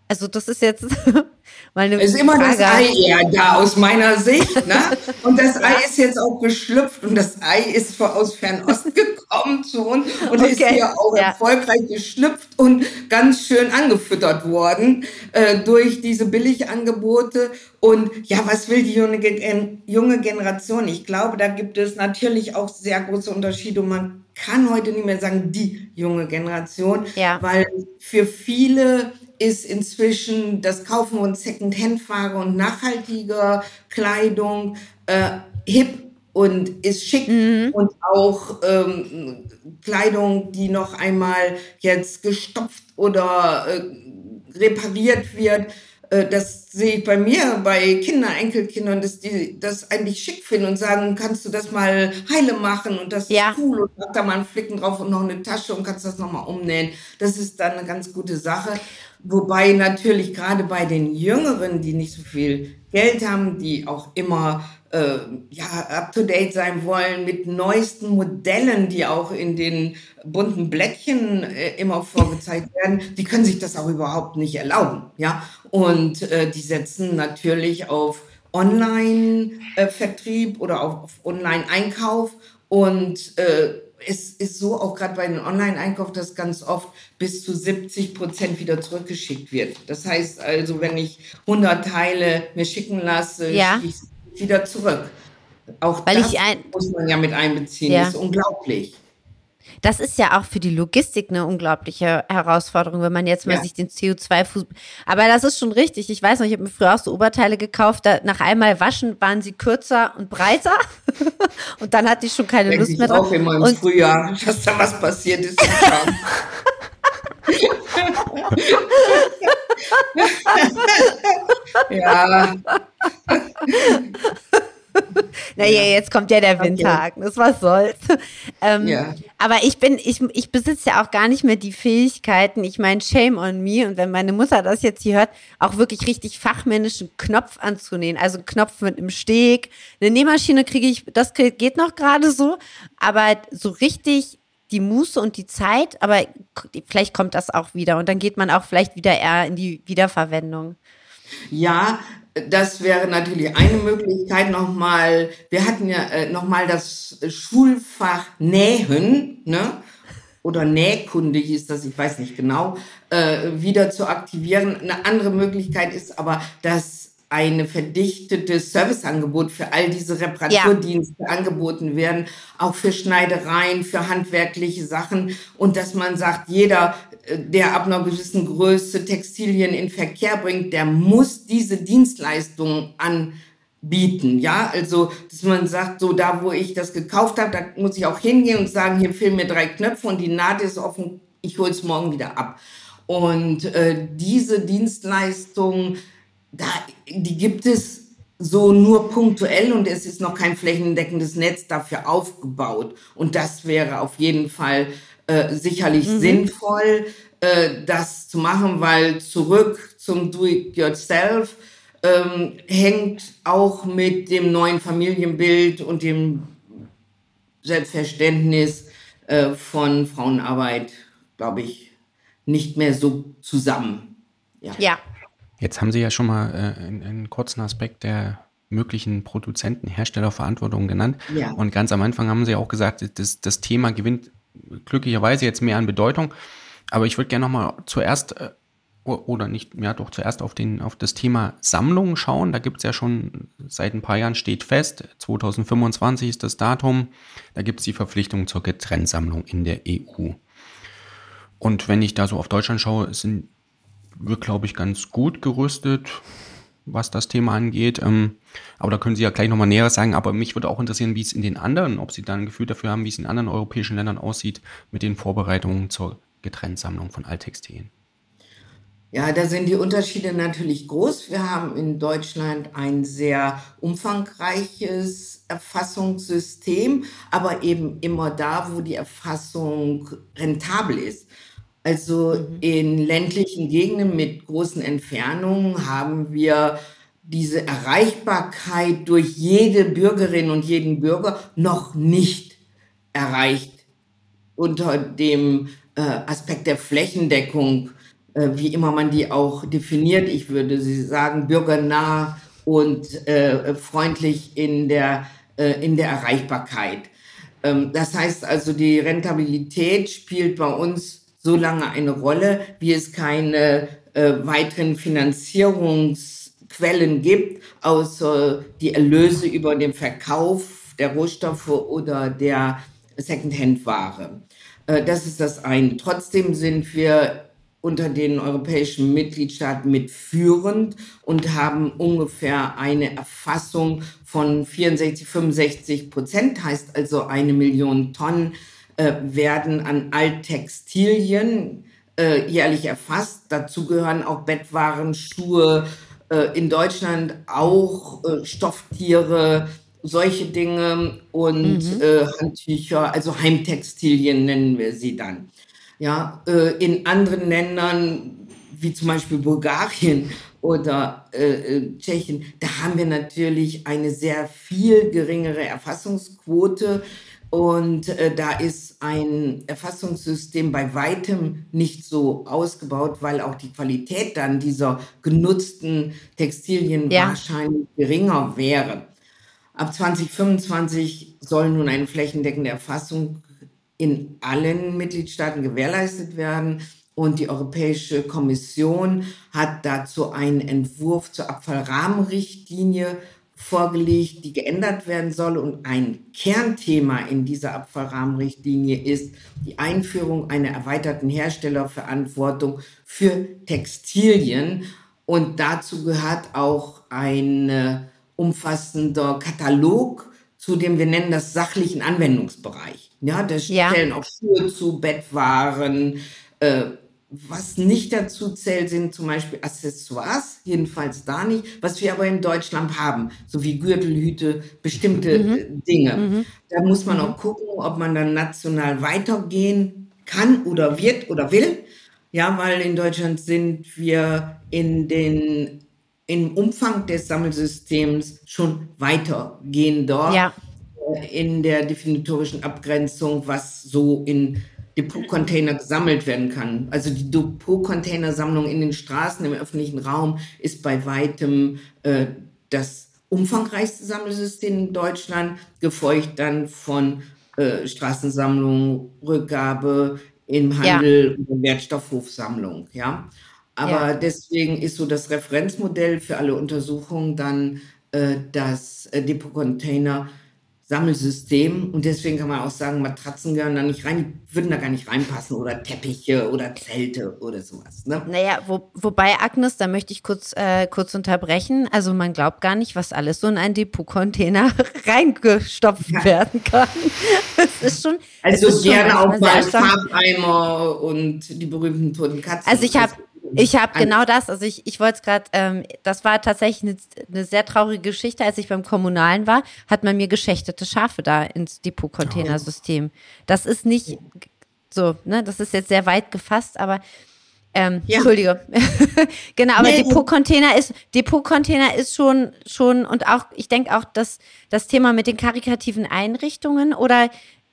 Also das ist jetzt mal eine Es ist immer Frage. das Ei eher da aus meiner Sicht. Ne? Und das Ei ist jetzt auch geschlüpft und das Ei ist aus Fernost gekommen zu uns und okay. ist hier auch ja. erfolgreich geschlüpft und ganz schön angefüttert worden äh, durch diese Billigangebote. Und ja, was will die junge, junge Generation? Ich glaube, da gibt es natürlich auch sehr große Unterschiede und man kann heute nicht mehr sagen, die junge Generation, ja. weil für viele ist inzwischen das Kaufen Second-Hand-Ware und nachhaltiger Kleidung äh, hip und ist schick mhm. und auch ähm, Kleidung, die noch einmal jetzt gestopft oder äh, repariert wird. Äh, das sehe ich bei mir, bei Kindern, Enkelkindern, dass die das eigentlich schick finden und sagen, kannst du das mal heile machen und das ja. ist cool und mach da mal einen Flicken drauf und noch eine Tasche und kannst das nochmal umnähen. Das ist dann eine ganz gute Sache. Wobei natürlich gerade bei den Jüngeren, die nicht so viel Geld haben, die auch immer äh, ja, up-to-date sein wollen mit neuesten Modellen, die auch in den bunten Blättchen äh, immer vorgezeigt werden, die können sich das auch überhaupt nicht erlauben. Ja? Und äh, die setzen natürlich auf Online-Vertrieb oder auf, auf Online-Einkauf und äh, es ist so auch gerade bei den Online-Einkauf, dass ganz oft bis zu 70 Prozent wieder zurückgeschickt wird. Das heißt also, wenn ich 100 Teile mir schicken lasse, ja. schicke ich wieder zurück. Auch Weil das muss man ja mit einbeziehen. Ja. Das ist unglaublich. Das ist ja auch für die Logistik eine unglaubliche Herausforderung, wenn man jetzt mal Ja. sich den CO2-Fuß. Aber das ist schon richtig. Ich weiß noch, ich habe mir früher auch so Oberteile gekauft. Da, nach einmal waschen waren sie kürzer und breiter. und dann hatte ich schon keine Denke Lust ich mehr auch drauf. immer im Und Frühjahr, dass da was passiert ist. im Schrank. ja, naja, jetzt kommt ja der Winter, Agnes, was soll's. Ähm, Ja. Aber ich bin, ich, ich besitze ja auch gar nicht mehr die Fähigkeiten. Ich meine, shame on me. Und wenn meine Mutter das jetzt hier hört, auch wirklich richtig fachmännischen Knopf anzunähen. Also einen Knopf mit einem Steg. Eine Nähmaschine kriege ich, das geht noch gerade so. Aber so richtig die Muße und die Zeit, aber vielleicht kommt das auch wieder. Und dann geht man auch vielleicht wieder eher in die Wiederverwendung. Ja, das wäre natürlich eine Möglichkeit nochmal. Wir hatten ja äh, nochmal das Schulfach Nähen, ne? Oder Nähkunde hieß das, ich weiß nicht genau, äh, wieder zu aktivieren. Eine andere Möglichkeit ist aber, dass eine verdichtete Serviceangebot für all diese Reparaturdienste angeboten werden, auch für Schneidereien, für handwerkliche Sachen. Und dass man sagt, jeder, äh, der ab einer gewissen Größe Textilien in Verkehr bringt, der muss diese Dienstleistungen anbieten, ja, also dass man sagt, so da, wo ich das gekauft habe, da muss ich auch hingehen und sagen, hier fehlen mir drei Knöpfe und die Naht ist offen, ich hole es morgen wieder ab. Und äh, diese Dienstleistungen, da, die gibt es so nur punktuell und es ist noch kein flächendeckendes Netz dafür aufgebaut. Und das wäre auf jeden Fall äh, sicherlich sinnvoll, äh, das zu machen, weil zurück zum Do-it-yourself ähm, hängt auch mit dem neuen Familienbild und dem Selbstverständnis äh, von Frauenarbeit, glaube ich, nicht mehr so zusammen. Ja. Ja. Jetzt haben Sie ja schon mal äh, einen, einen kurzen Aspekt der möglichen Produzenten, Herstellerverantwortung genannt. Ja. Und ganz am Anfang haben Sie auch gesagt, das, das Thema gewinnt glücklicherweise jetzt mehr an Bedeutung. Aber ich würde gerne nochmal zuerst, äh, oder nicht, ja doch zuerst auf, den, auf das Thema Sammlung schauen. Da gibt es ja schon seit ein paar Jahren steht fest, 2025 ist das Datum, da gibt es die Verpflichtung zur Getrenntsammlung in der EU. Und wenn ich da so auf Deutschland schaue, sind wir, glaube ich, ganz gut gerüstet, was das Thema angeht. Ähm, aber da können Sie ja gleich nochmal Näheres sagen. Aber mich würde auch interessieren, wie es in den anderen, ob Sie da ein Gefühl dafür haben, wie es in anderen europäischen Ländern aussieht mit den Vorbereitungen zur Getrenntsammlung von Alttextilien. Ja, da sind die Unterschiede natürlich groß. Wir haben in Deutschland ein sehr umfangreiches Erfassungssystem, aber eben immer da, wo die Erfassung rentabel ist. Also in ländlichen Gegenden mit großen Entfernungen haben wir diese Erreichbarkeit durch jede Bürgerin und jeden Bürger noch nicht erreicht unter dem äh, Aspekt der Flächendeckung, äh, wie immer man die auch definiert. Ich würde sie sagen, bürgernah und äh, freundlich in der, äh, in der Erreichbarkeit. Ähm, das heißt also, die Rentabilität spielt bei uns so lange eine Rolle, wie es keine äh, weiteren Finanzierungsquellen gibt, außer die Erlöse über den Verkauf der Rohstoffe oder der Secondhand-Ware. Äh, das ist das eine. Trotzdem sind wir unter den europäischen Mitgliedstaaten mitführend und haben ungefähr eine Erfassung von 64, 65 Prozent, heißt also eine Million Tonnen äh, werden an Alttextilien äh, jährlich erfasst. Dazu gehören auch Bettwaren, Schuhe, äh, in Deutschland auch äh, Stofftiere, solche Dinge und äh, Handtücher, also Heimtextilien nennen wir sie dann. Ja, äh, in anderen Ländern, wie zum Beispiel Bulgarien oder äh, Tschechien, da haben wir natürlich eine sehr viel geringere Erfassungsquote. Und äh, da ist ein Erfassungssystem bei weitem nicht so ausgebaut, weil auch die Qualität dann dieser genutzten Textilien Ja. wahrscheinlich geringer wäre. Ab 2025 soll nun eine flächendeckende Erfassung in allen Mitgliedstaaten gewährleistet werden. Und die Europäische Kommission hat dazu einen Entwurf zur Abfallrahmenrichtlinie vorgelegt, die geändert werden soll. Und ein Kernthema in dieser Abfallrahmenrichtlinie ist die Einführung einer erweiterten Herstellerverantwortung für Textilien. Und dazu gehört auch ein äh, umfassender Katalog zu dem wir nennen das sachlichen Anwendungsbereich. Ja, da stellen ja. auch Schuhe zu, Bettwaren, äh, was nicht dazu zählt, sind zum Beispiel Accessoires, jedenfalls da nicht, was wir aber in Deutschland haben, so wie Gürtelhüte, bestimmte mhm. Äh, Dinge. Mhm. Da muss man auch gucken, ob man dann national weitergehen kann oder wird oder will. Ja, weil in Deutschland sind wir in den im Umfang des Sammelsystems schon weitergehender ja. Äh, in der definitorischen Abgrenzung, was so in Depotcontainer gesammelt werden kann. Also die Depotcontainersammlung in den Straßen, im öffentlichen Raum ist bei weitem äh, das umfangreichste Sammelsystem in Deutschland, gefolgt dann von äh, Straßensammlung, Rückgabe im Handel ja. und Wertstoffhofsammlung. Ja. Aber ja. deswegen ist so das Referenzmodell für alle Untersuchungen dann äh, das äh, Depot-Container Sammelsystem und deswegen kann man auch sagen, Matratzen gehören da nicht rein, würden da gar nicht reinpassen oder Teppiche oder Zelte oder sowas. Ne? Naja, wo, wobei Agnes, da möchte ich kurz, äh, kurz unterbrechen. Also man glaubt gar nicht, was alles so in einen Depot-Container reingestopft ja. werden kann. Es ist schon. Also ist gerne schon auch mal Farbeimer und die berühmten toten Katzen. Also ich habe ich habe genau das, also ich, ich wollte es gerade, ähm, das war tatsächlich eine, eine, sehr traurige Geschichte, als ich beim Kommunalen war, hat man mir geschächtete Schafe da ins Depot-Containersystem. Das ist nicht so, ne, das ist jetzt sehr weit gefasst, aber ähm, ja. Entschuldige. genau, aber nee. Depot-Container ist, Depot-Container ist schon, schon, und auch, ich denke auch, dass das Thema mit den karikativen Einrichtungen oder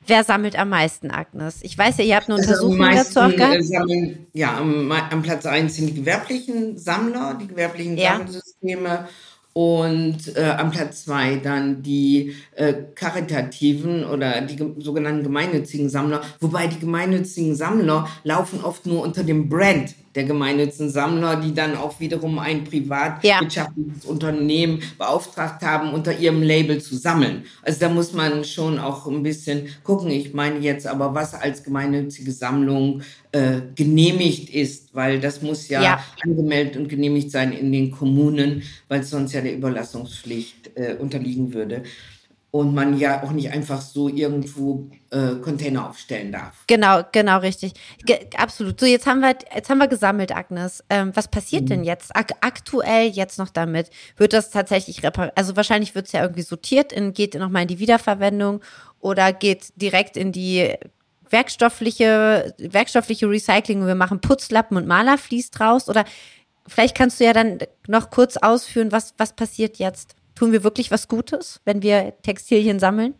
Wer sammelt am meisten, Agnes? Ich weiß ja, ihr habt eine also Untersuchung meisten, dazu auch gehabt. Äh, sammeln, ja, am, am, Platz 1 sind die gewerblichen Sammler, die gewerblichen ja. Sammelsysteme. Und äh, am Platz 2 dann die äh, karitativen oder die sogenannten gemeinnützigen Sammler. Wobei die gemeinnützigen Sammler laufen oft nur unter dem Brand der gemeinnützigen Sammler, die dann auch wiederum ein privatwirtschaftliches ja. Unternehmen beauftragt haben, unter ihrem Label zu sammeln. Also da muss man schon auch ein bisschen gucken. Ich meine jetzt aber, was als gemeinnützige Sammlung äh, genehmigt ist, weil das muss ja, ja, angemeldet und genehmigt sein in den Kommunen, weil sonst ja der Überlassungspflicht äh, unterliegen würde und man ja auch nicht einfach so irgendwo äh, Container aufstellen darf. Genau, genau, richtig. Ge absolut. So, jetzt haben wir, jetzt haben wir gesammelt, Agnes. Ähm, was passiert mhm. denn jetzt ak aktuell jetzt noch damit? Wird das tatsächlich repariert? Also wahrscheinlich wird es ja irgendwie sortiert, in, geht nochmal in die Wiederverwendung oder geht direkt in die werkstoffliche, werkstoffliche Recycling wir machen Putzlappen und Malerflies draus? Oder vielleicht kannst du ja dann noch kurz ausführen, was, was passiert jetzt? Tun wir wirklich was Gutes, wenn wir Textilien sammeln?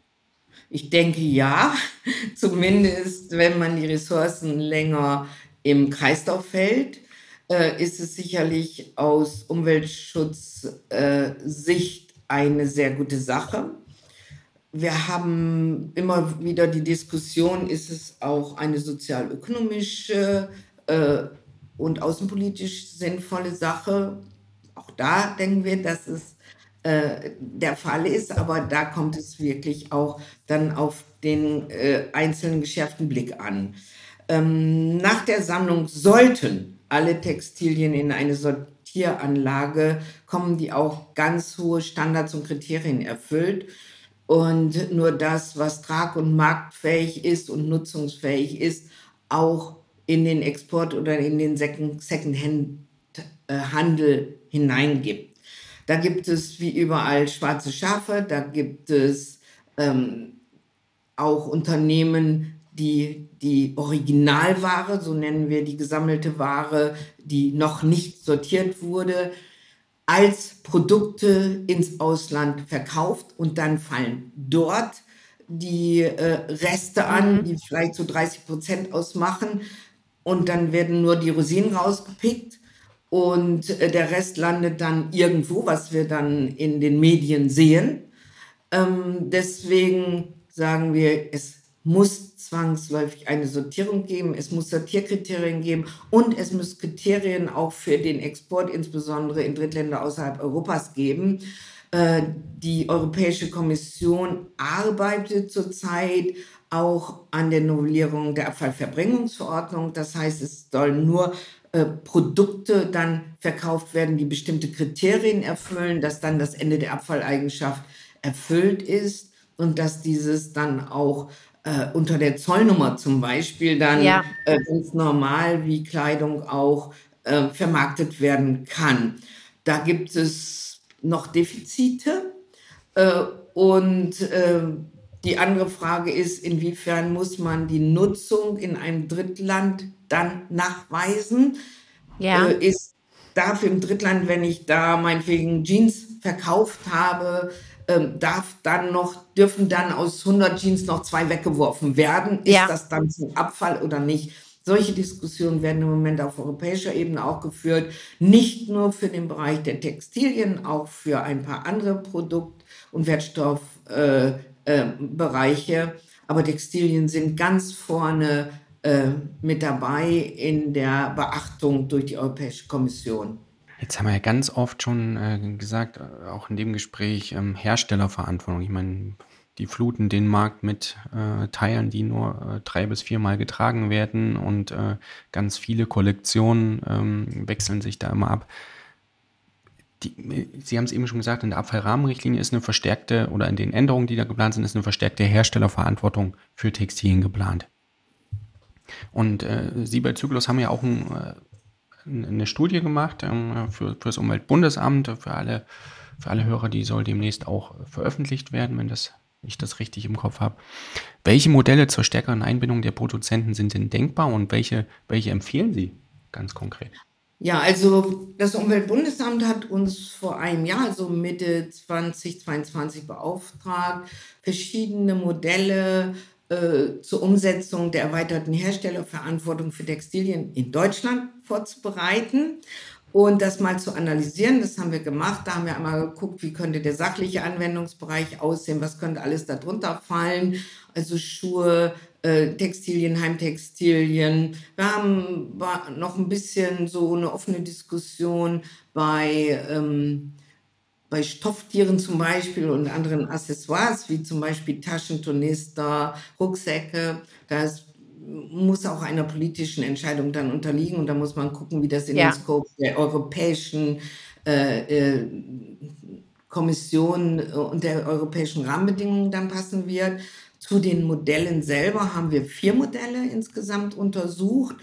Ich denke ja, zumindest wenn man die Ressourcen länger im Kreislauf hält, äh, ist es sicherlich aus Umweltschutzsicht äh, eine sehr gute Sache. Wir haben immer wieder die Diskussion, ist es auch eine sozialökonomische äh, und außenpolitisch sinnvolle Sache. Auch da denken wir, dass es äh, der Fall ist, aber da kommt es wirklich auch dann auf den äh, einzelnen geschärften Blick an. Ähm, nach der Sammlung sollten alle Textilien in eine Sortieranlage kommen, die auch ganz hohe Standards und Kriterien erfüllt. Und nur das, was trag- und marktfähig ist und nutzungsfähig ist, auch in den Export oder in den Second-Hand-Handel äh, hineingibt. Da gibt es wie überall schwarze Schafe, da gibt es ähm, auch Unternehmen, die die Originalware, so nennen wir die gesammelte Ware, die noch nicht sortiert wurde, als Produkte ins Ausland verkauft und dann fallen dort die äh, Reste an, mhm. die vielleicht so 30 Prozent ausmachen und dann werden nur die Rosinen rausgepickt und äh, der Rest landet dann irgendwo, was wir dann in den Medien sehen. Ähm, deswegen sagen wir, es muss zwangsläufig eine Sortierung geben, es muss Sortierkriterien geben und es muss Kriterien auch für den Export, insbesondere in Drittländer außerhalb Europas geben. Äh, die Europäische Kommission arbeitet zurzeit auch an der Novellierung der Abfallverbringungsverordnung. Das heißt, es sollen nur äh, Produkte dann verkauft werden, die bestimmte Kriterien erfüllen, dass dann das Ende der Abfalleigenschaft erfüllt ist und dass dieses dann auch äh, unter der Zollnummer zum Beispiel dann ja. äh, ganz normal wie Kleidung auch äh, vermarktet werden kann. Da gibt es noch Defizite äh, und äh, die andere Frage ist, inwiefern muss man die Nutzung in einem Drittland dann nachweisen? Ja. Äh, ist darf im Drittland, wenn ich da meinetwegen Jeans verkauft habe, ähm, darf dann noch, dürfen dann aus 100 Jeans noch zwei weggeworfen werden? Ist ja. das dann zum Abfall oder nicht? Solche Diskussionen werden im Moment auf europäischer Ebene auch geführt, nicht nur für den Bereich der Textilien, auch für ein paar andere Produkt- und Wertstoffbereiche. Äh, äh, Aber Textilien sind ganz vorne äh, mit dabei in der Beachtung durch die Europäische Kommission. Jetzt haben wir ja ganz oft schon äh, gesagt, äh, auch in dem Gespräch, ähm, Herstellerverantwortung. Ich meine, die fluten den Markt mit äh, Teilen, die nur äh, drei bis viermal getragen werden und äh, ganz viele Kollektionen ähm, wechseln sich da immer ab. Die, Sie haben es eben schon gesagt, in der Abfallrahmenrichtlinie ist eine verstärkte oder in den Änderungen, die da geplant sind, ist eine verstärkte Herstellerverantwortung für Textilien geplant. Und äh, Sie bei Zyklus haben ja auch ein, äh, eine Studie gemacht ähm, für, für das Umweltbundesamt, für alle, für alle Hörer, die soll demnächst auch veröffentlicht werden, wenn das ich das richtig im Kopf habe. Welche Modelle zur stärkeren Einbindung der Produzenten sind denn denkbar und welche, welche empfehlen Sie ganz konkret? Ja, also das Umweltbundesamt hat uns vor einem Jahr, also Mitte 2022, beauftragt, verschiedene Modelle äh, zur Umsetzung der erweiterten Herstellerverantwortung für Textilien in Deutschland vorzubereiten und das mal zu analysieren. Das haben wir gemacht. Da haben wir einmal geguckt, wie könnte der sachliche Anwendungsbereich aussehen, was könnte alles darunter fallen. Also Schuhe, äh, Textilien, Heimtextilien. Wir haben noch ein bisschen so eine offene Diskussion bei, ähm, bei Stofftieren zum Beispiel und anderen Accessoires, wie zum Beispiel Taschen, Tornister, Rucksäcke. Da ist muss auch einer politischen Entscheidung dann unterliegen und da muss man gucken, wie das in ja. den Scope der europäischen äh, äh, Kommission und der europäischen Rahmenbedingungen dann passen wird. Zu den Modellen selber haben wir vier Modelle insgesamt untersucht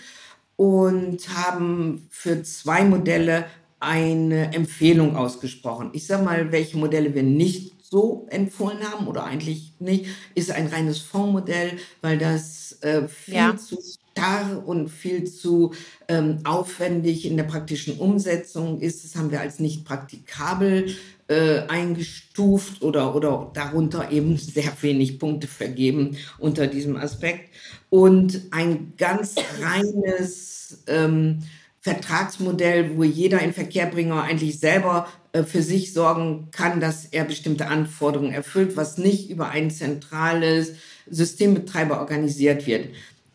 und haben für zwei Modelle eine Empfehlung ausgesprochen. Ich sage mal, welche Modelle wir nicht so empfohlen haben oder eigentlich nicht, ist ein reines Fondsmodell, weil das äh, viel ja. zu starr und viel zu ähm, aufwendig in der praktischen Umsetzung ist. Das haben wir als nicht praktikabel äh, eingestuft oder, oder darunter eben sehr wenig Punkte vergeben unter diesem Aspekt. Und ein ganz reines ähm, Vertragsmodell, wo jeder Inverkehrbringer eigentlich selber äh, für sich sorgen kann, dass er bestimmte Anforderungen erfüllt, was nicht über ein zentrales Systembetreiber organisiert wird.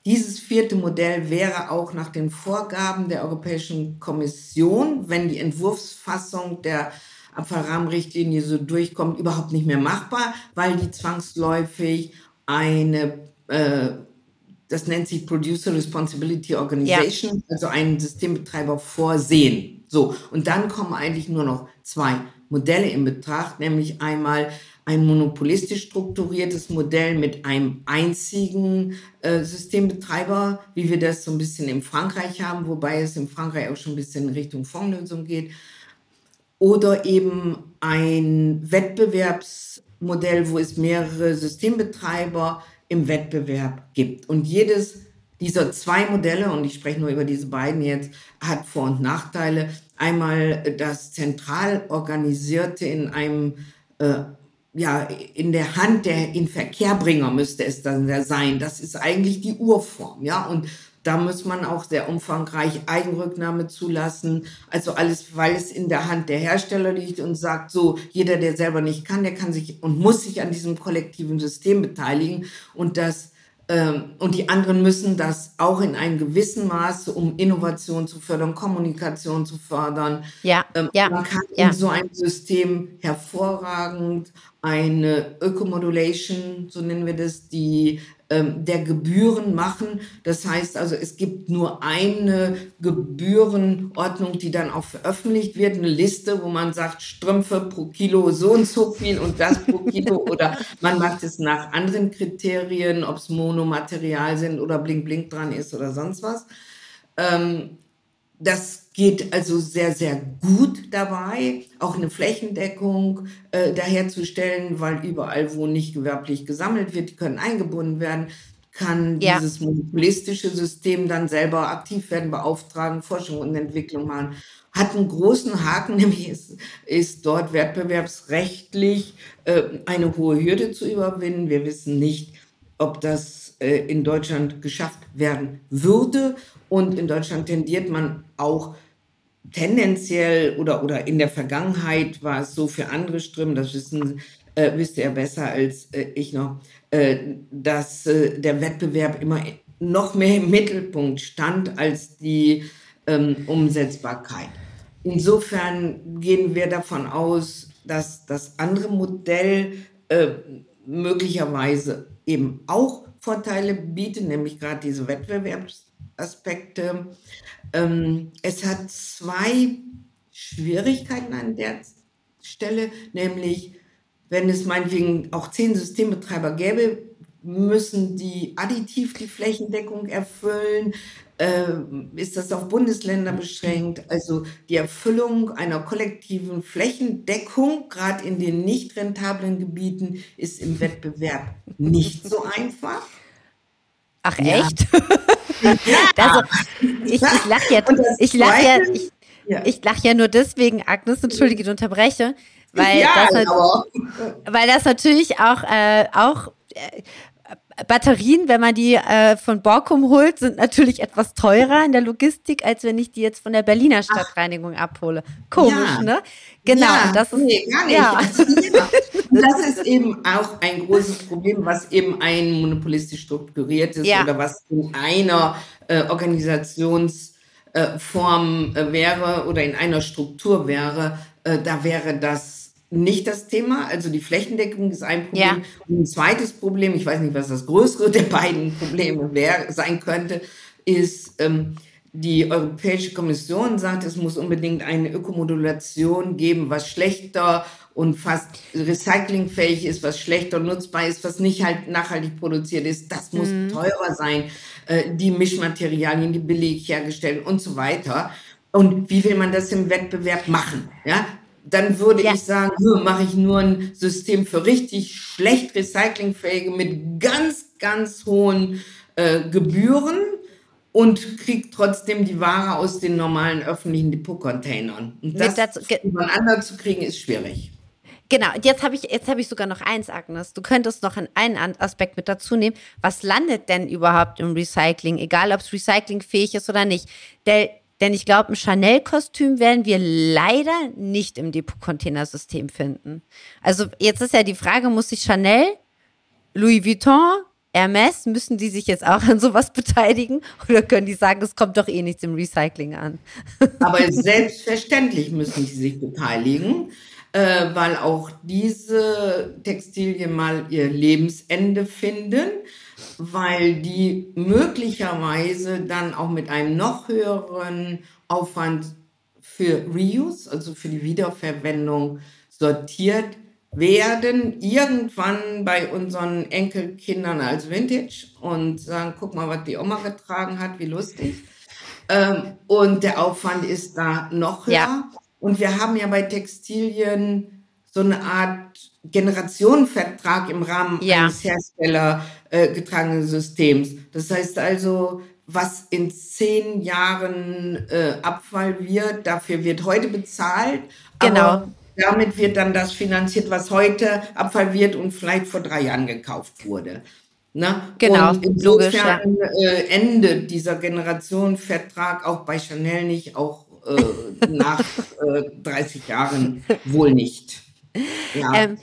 Dieses vierte Modell wäre auch nach den Vorgaben der Europäischen Kommission, wenn die Entwurfsfassung der Abfallrahmenrichtlinie so durchkommt, überhaupt nicht mehr machbar, weil die zwangsläufig eine, äh, das nennt sich Producer Responsibility Organization, ja. also einen Systembetreiber vorsehen. So, und dann kommen eigentlich nur noch zwei Modelle in Betracht, nämlich einmal ein monopolistisch strukturiertes Modell mit einem einzigen äh, Systembetreiber, wie wir das so ein bisschen in Frankreich haben, wobei es in Frankreich auch schon ein bisschen in Richtung Fondslösung geht. Oder eben ein Wettbewerbsmodell, wo es mehrere Systembetreiber im Wettbewerb gibt. Und jedes dieser zwei Modelle, und ich spreche nur über diese beiden jetzt, hat Vor- und Nachteile. Einmal das zentral organisierte in einem, äh, ja, in der Hand der Inverkehrbringer müsste es dann sein. Das ist eigentlich die Urform, ja, und da muss man auch sehr umfangreich Eigenrücknahme zulassen. Also alles, weil es in der Hand der Hersteller liegt und sagt so, jeder, der selber nicht kann, der kann sich und muss sich an diesem kollektiven System beteiligen. Und das Ähm, und die anderen müssen das auch in einem gewissen Maße, um Innovation zu fördern, Kommunikation zu fördern. Ja, ähm, ja, man kann ja. in so einem System hervorragend eine Ökomodulation, so nennen wir das, die der Gebühren machen. Das heißt also, es gibt nur eine Gebührenordnung, die dann auch veröffentlicht wird, eine Liste, wo man sagt, Strümpfe pro Kilo so und so viel und das pro Kilo oder man macht es nach anderen Kriterien, ob es Monomaterial sind oder Blink Blink dran ist oder sonst was. Ähm, das geht also sehr, sehr gut dabei, auch eine Flächendeckung äh, daherzustellen, weil überall, wo nicht gewerblich gesammelt wird, die können eingebunden werden, kann ja. dieses monopolistische System dann selber aktiv werden, beauftragen, Forschung und Entwicklung machen. Hat einen großen Haken, nämlich ist, ist dort wettbewerbsrechtlich äh, eine hohe Hürde zu überwinden. Wir wissen nicht, ob das äh, in Deutschland geschafft werden würde und in Deutschland tendiert man auch tendenziell oder, oder in der Vergangenheit war es so für andere Ströme, das wissen, äh, wisst ihr besser als äh, ich noch, äh, dass äh, der Wettbewerb immer noch mehr im Mittelpunkt stand als die ähm, Umsetzbarkeit. Insofern gehen wir davon aus, dass das andere Modell äh, möglicherweise eben auch Vorteile bietet, nämlich gerade diese Wettbewerbs Aspekte. Ähm, es hat zwei Schwierigkeiten an der Stelle, nämlich wenn es meinetwegen auch zehn Systembetreiber gäbe, müssen die additiv die Flächendeckung erfüllen. Äh, ist das auf Bundesländer beschränkt? Also die Erfüllung einer kollektiven Flächendeckung, gerade in den nicht rentablen Gebieten, ist im Wettbewerb nicht so einfach. Ach echt? also, ich, ich lache ja, ich lach ja, ich, ich lach ja nur deswegen, Agnes, entschuldige, ich unterbreche, weil, ja, das, weil das natürlich auch, äh, auch äh, Batterien, wenn man die äh, von Borkum holt, sind natürlich etwas teurer in der Logistik, als wenn ich die jetzt von der Berliner Stadtreinigung Ach. abhole. Komisch, ja. ne? Genau. Ja, das ist, nee, gar nicht. Ja. das ist eben auch ein großes Problem, was eben ein monopolistisch strukturiertes ja. oder was in einer äh, Organisationsform äh, wäre oder in einer Struktur wäre. Äh, da wäre das nicht das Thema. Also die Flächendeckung ist ein Problem. Ja. Und ein zweites Problem, ich weiß nicht, was das größere der beiden Probleme wär, sein könnte, ist, ähm, die Europäische Kommission sagt, es muss unbedingt eine Ökomodulation geben, was schlechter und fast recyclingfähig ist, was schlechter nutzbar ist, was nicht halt nachhaltig produziert ist. Das muss mhm. teurer sein. Äh, die Mischmaterialien, die billig hergestellt und so weiter. Und wie will man das im Wettbewerb machen? Ja, dann würde ja. ich sagen, mache ich nur ein System für richtig schlecht recyclingfähige mit ganz, ganz hohen äh, Gebühren und kriege trotzdem die Ware aus den normalen öffentlichen Depot-Containern. Und das übereinander zu kriegen, ist schwierig. Genau, jetzt habe ich, jetzt habe ich sogar noch eins, Agnes. Du könntest noch einen Aspekt mit dazu nehmen. Was landet denn überhaupt im Recycling? Egal, ob es recyclingfähig ist oder nicht. Der, denn ich glaube, ein Chanel-Kostüm werden wir leider nicht im Depot-Containersystem finden. Also jetzt ist ja die Frage, muss sich Chanel, Louis Vuitton, Hermes, müssen die sich jetzt auch an sowas beteiligen? Oder können die sagen, es kommt doch eh nichts im Recycling an? Aber selbstverständlich müssen die sich beteiligen, äh, weil auch diese Textilien mal ihr Lebensende finden weil die möglicherweise dann auch mit einem noch höheren Aufwand für Reuse, also für die Wiederverwendung, sortiert werden, irgendwann bei unseren Enkelkindern als Vintage und sagen, guck mal, was die Oma getragen hat, wie lustig. Ähm, und der Aufwand ist da noch höher. Ja. Und wir haben ja bei Textilien so eine Art Generationenvertrag im Rahmen ja. eines herstellergetragenen äh, Systems. Das heißt also, was in zehn Jahren äh, Abfall wird, dafür wird heute bezahlt. Genau. Aber damit wird dann das finanziert, was heute Abfall wird und vielleicht vor drei Jahren gekauft wurde. Ne? Genau, und insofern logisch, ja. äh, endet dieser Generationenvertrag auch bei Chanel nicht, auch äh, nach 30 äh, Jahren wohl nicht. Ja. Ähm,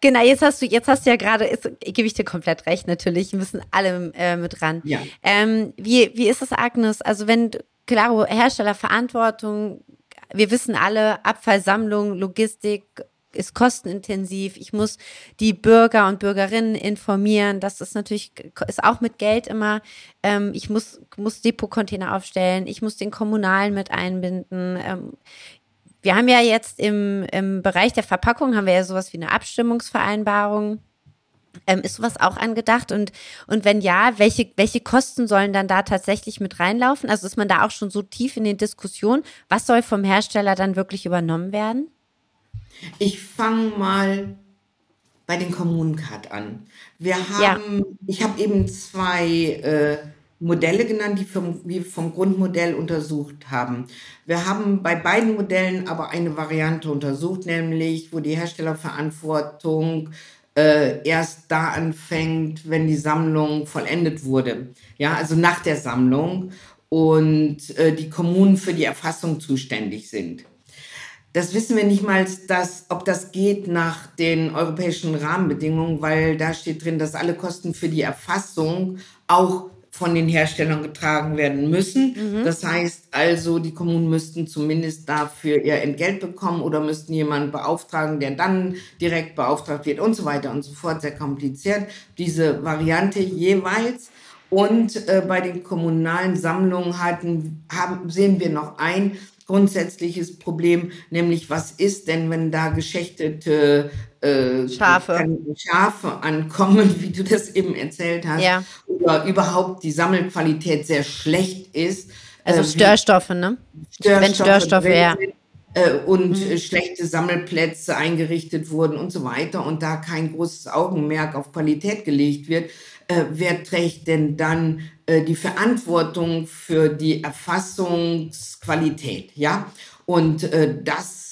Genau, jetzt hast du, jetzt hast du ja gerade, gebe ich dir komplett recht, natürlich, müssen alle äh, mit ran. Ja. Ähm, wie, wie ist das, Agnes? Also wenn, klaro, Herstellerverantwortung, wir wissen alle, Abfallsammlung, Logistik ist kostenintensiv. Ich muss die Bürger und Bürgerinnen informieren. Das ist natürlich, ist auch mit Geld immer. Ähm, ich muss, muss Depotcontainer aufstellen. Ich muss den Kommunalen mit einbinden. Ähm, wir haben ja jetzt im, im Bereich der Verpackung haben wir ja sowas wie eine Abstimmungsvereinbarung. Ähm, ist sowas auch angedacht? Und, und wenn ja, welche, welche Kosten sollen dann da tatsächlich mit reinlaufen? Also ist man da auch schon so tief in den Diskussionen? Was soll vom Hersteller dann wirklich übernommen werden? Ich fange mal bei den Kommunencard an. Wir haben, ja. ich habe eben zwei äh, Modelle genannt, die vom, wir vom Grundmodell untersucht haben. Wir haben bei beiden Modellen aber eine Variante untersucht, nämlich wo die Herstellerverantwortung äh, erst da anfängt, wenn die Sammlung vollendet wurde. Ja, also nach der Sammlung und äh, die Kommunen für die Erfassung zuständig sind. Das wissen wir nicht mal, dass, ob das geht nach den europäischen Rahmenbedingungen, weil da steht drin, dass alle Kosten für die Erfassung auch von den Herstellern getragen werden müssen. Mhm. Das heißt also, die Kommunen müssten zumindest dafür ihr Entgelt bekommen oder müssten jemanden beauftragen, der dann direkt beauftragt wird und so weiter und so fort. Sehr kompliziert. Diese Variante jeweils. Und äh, bei den kommunalen Sammlungen hatten, haben, sehen wir noch ein, grundsätzliches Problem, nämlich was ist denn, wenn da geschächtete äh, Schafe. Schafe ankommen, wie du das eben erzählt hast, ja. oder überhaupt die Sammelqualität sehr schlecht ist. Also äh, Störstoffe, ne? Störstoffe, wenn Störstoffe, ja. Äh, und mhm. schlechte Sammelplätze eingerichtet wurden und so weiter und da kein großes Augenmerk auf Qualität gelegt wird, äh, wer trägt denn dann die Verantwortung für die Erfassungsqualität, ja? Und äh, das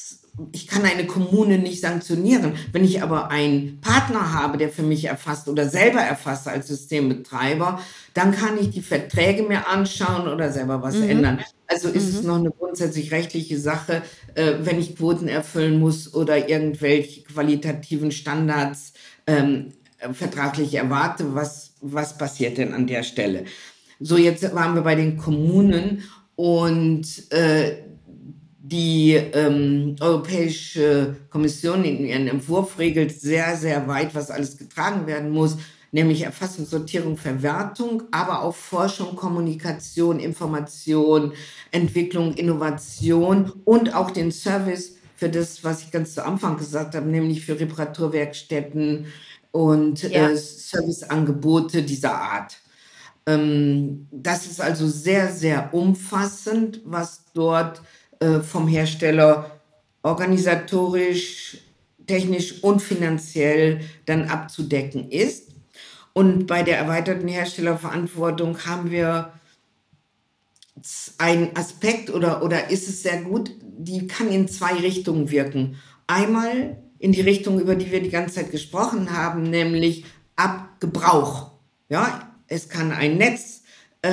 ich kann eine Kommune nicht sanktionieren. Wenn ich aber einen Partner habe, der für mich erfasst oder selber erfasst als Systembetreiber, dann kann ich die Verträge mir anschauen oder selber was mhm. ändern. Also ist mhm. es noch eine grundsätzlich rechtliche Sache, äh, wenn ich Quoten erfüllen muss oder irgendwelche qualitativen Standards ähm, vertraglich erwarte, was, was passiert denn an der Stelle? So, jetzt waren wir bei den Kommunen und äh, die ähm, Europäische Kommission in ihrem Entwurf regelt sehr, sehr weit, was alles getragen werden muss, nämlich Erfassung, Sortierung, Verwertung, aber auch Forschung, Kommunikation, Information, Entwicklung, Innovation und auch den Service für das, was ich ganz zu Anfang gesagt habe, nämlich für Reparaturwerkstätten, und ja. äh, Serviceangebote dieser Art. Ähm, das ist also sehr, sehr umfassend, was dort äh, vom Hersteller organisatorisch, technisch und finanziell dann abzudecken ist. Und bei der erweiterten Herstellerverantwortung haben wir einen Aspekt oder, oder ist es sehr gut, die kann in zwei Richtungen wirken. Einmal in die Richtung, über die wir die ganze Zeit gesprochen haben, nämlich Abgebrauch. Ja, es kann ein Netz, äh,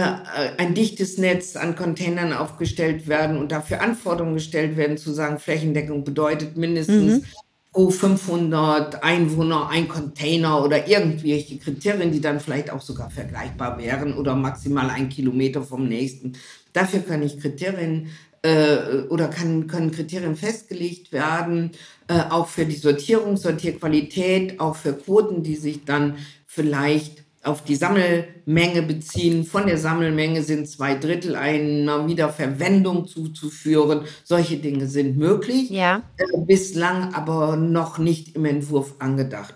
ein dichtes Netz an Containern aufgestellt werden und dafür Anforderungen gestellt werden, zu sagen, Flächendeckung bedeutet mindestens mhm. pro 500 Einwohner ein Container oder irgendwelche Kriterien, die dann vielleicht auch sogar vergleichbar wären oder maximal ein Kilometer vom nächsten. Dafür kann ich Kriterien äh, oder kann, können Kriterien festgelegt werden, äh, auch für die Sortierung, Sortierqualität, auch für Quoten, die sich dann vielleicht auf die Sammelmenge beziehen. Von der Sammelmenge sind zwei Drittel einer Wiederverwendung zuzuführen. Solche Dinge sind möglich, ja. äh, bislang aber noch nicht im Entwurf angedacht.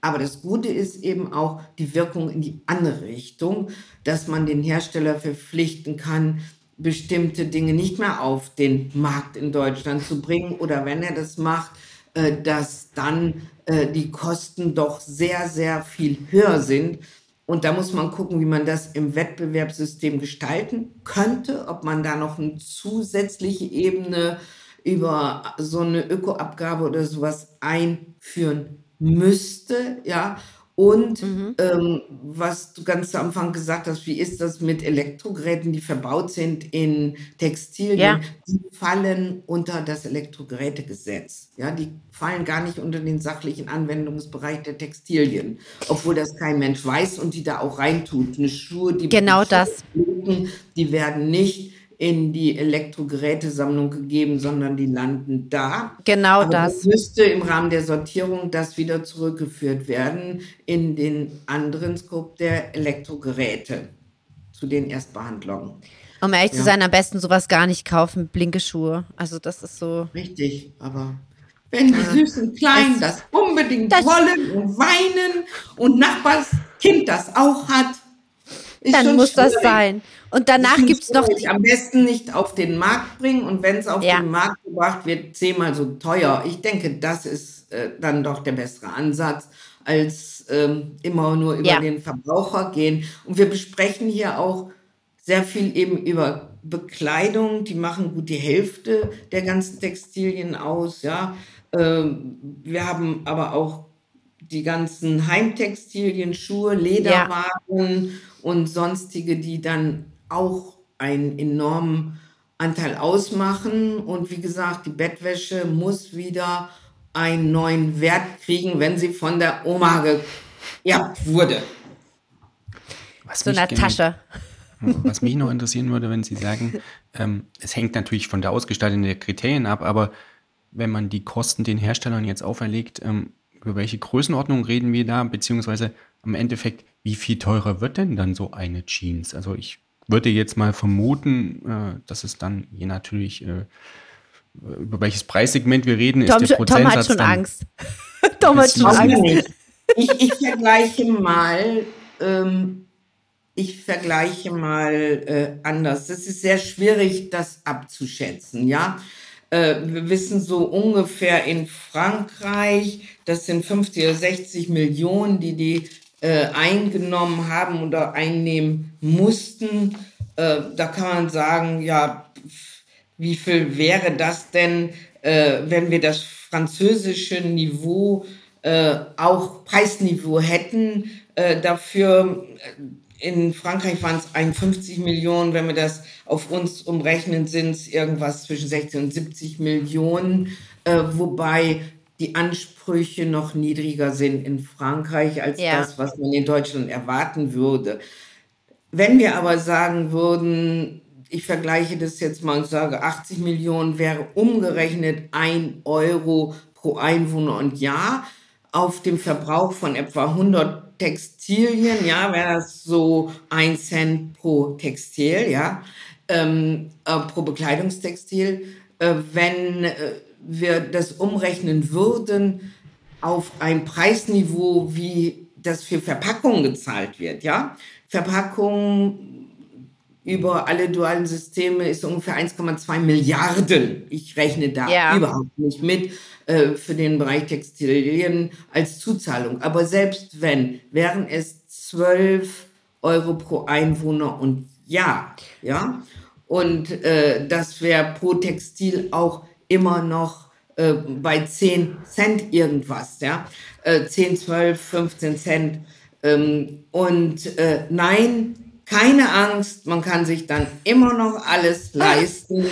Aber das Gute ist eben auch die Wirkung in die andere Richtung, dass man den Hersteller verpflichten kann, bestimmte Dinge nicht mehr auf den Markt in Deutschland zu bringen oder wenn er das macht, äh, dass dann äh, die Kosten doch sehr, sehr viel höher sind. Und da muss man gucken, wie man das im Wettbewerbssystem gestalten könnte, ob man da noch eine zusätzliche Ebene über so eine Ökoabgabe oder sowas einführen müsste, ja, Und mhm. ähm, was du ganz zu Anfang gesagt hast, wie ist das mit Elektrogeräten, die verbaut sind in Textilien? Ja. Die fallen unter das Elektrogerätegesetz. Ja, die fallen gar nicht unter den sachlichen Anwendungsbereich der Textilien, obwohl das kein Mensch weiß und die da auch reintut. Eine Schuhe, die genau das. die werden nicht in die Elektrogerätesammlung gegeben, sondern die landen da. Genau Aber das. Müsste im Rahmen der Sortierung das wieder zurückgeführt werden in den anderen Scope der Elektrogeräte zu den Erstbehandlungen. Um ehrlich ja. zu sein, am besten sowas gar nicht kaufen, blinke Schuhe. Also das ist so. Richtig, aber wenn die süßen Kleinen das, das unbedingt das wollen und weinen und Nachbars Kind das auch hat, dann muss schwierig. das sein. Und danach gibt es noch. Am besten nicht auf den Markt bringen und wenn es auf ja. den Markt gebracht wird, zehnmal so teuer. Ich denke, das ist äh, dann doch der bessere Ansatz, als ähm, immer nur über ja. den Verbraucher gehen. Und wir besprechen hier auch sehr viel eben über Bekleidung. Die machen gut die Hälfte der ganzen Textilien aus. Ja, ähm, wir haben aber auch die ganzen Heimtextilien, Schuhe, Lederwaren. Und sonstige, die dann auch einen enormen Anteil ausmachen. Und wie gesagt, die Bettwäsche muss wieder einen neuen Wert kriegen, wenn sie von der Oma geerbt wurde. Was so eine Tasche. Was mich noch interessieren würde, wenn Sie sagen, ähm, es hängt natürlich von der Ausgestaltung der Kriterien ab, aber wenn man die Kosten den Herstellern jetzt auferlegt, ähm, über welche Größenordnung reden wir da, beziehungsweise im Endeffekt, wie viel teurer wird denn dann so eine Jeans? Also ich würde jetzt mal vermuten, äh, dass es dann je natürlich, äh, über welches Preissegment wir reden, Tom, ist der Prozentsatz Tom hat schon Angst. Tom hat schon Angst. Ich, ich, vergleiche mal, ähm, ich vergleiche mal äh, anders. Das ist sehr schwierig, das abzuschätzen, ja. Äh, wir wissen so ungefähr in Frankreich, das sind 50 oder 60 Millionen, die die äh, eingenommen haben oder einnehmen mussten. Äh, da kann man sagen, ja, wie viel wäre das denn, äh, wenn wir das französische Niveau äh, auch Preisniveau hätten? Äh, dafür äh, in Frankreich waren es 51 Millionen, wenn wir das auf uns umrechnen, sind es irgendwas zwischen 60 und 70 Millionen, wobei die Ansprüche noch niedriger sind in Frankreich als ja. das, was man in Deutschland erwarten würde. Wenn wir aber sagen würden, ich vergleiche das jetzt mal und sage, 80 Millionen wäre umgerechnet ein Euro pro Einwohner und Jahr auf dem Verbrauch von etwa 100 Textilien, ja, wäre das so ein Cent pro Textil, ja, ähm, äh, pro Bekleidungstextil. Äh, wenn äh, wir das umrechnen würden auf ein Preisniveau, wie das für Verpackungen gezahlt wird, ja. Verpackung über alle dualen Systeme ist ungefähr 1,2 Milliarden. Ich rechne da ja. überhaupt nicht mit äh, für den Bereich Textilien als Zuzahlung. Aber selbst wenn, wären es 12 Euro pro Einwohner und Jahr, ja. Und äh, das wäre pro Textil auch immer noch äh, bei 10 Cent irgendwas, ja. Äh, 10, 12, 15 Cent. Ähm, und äh, nein, keine Angst, man kann sich dann immer noch alles leisten.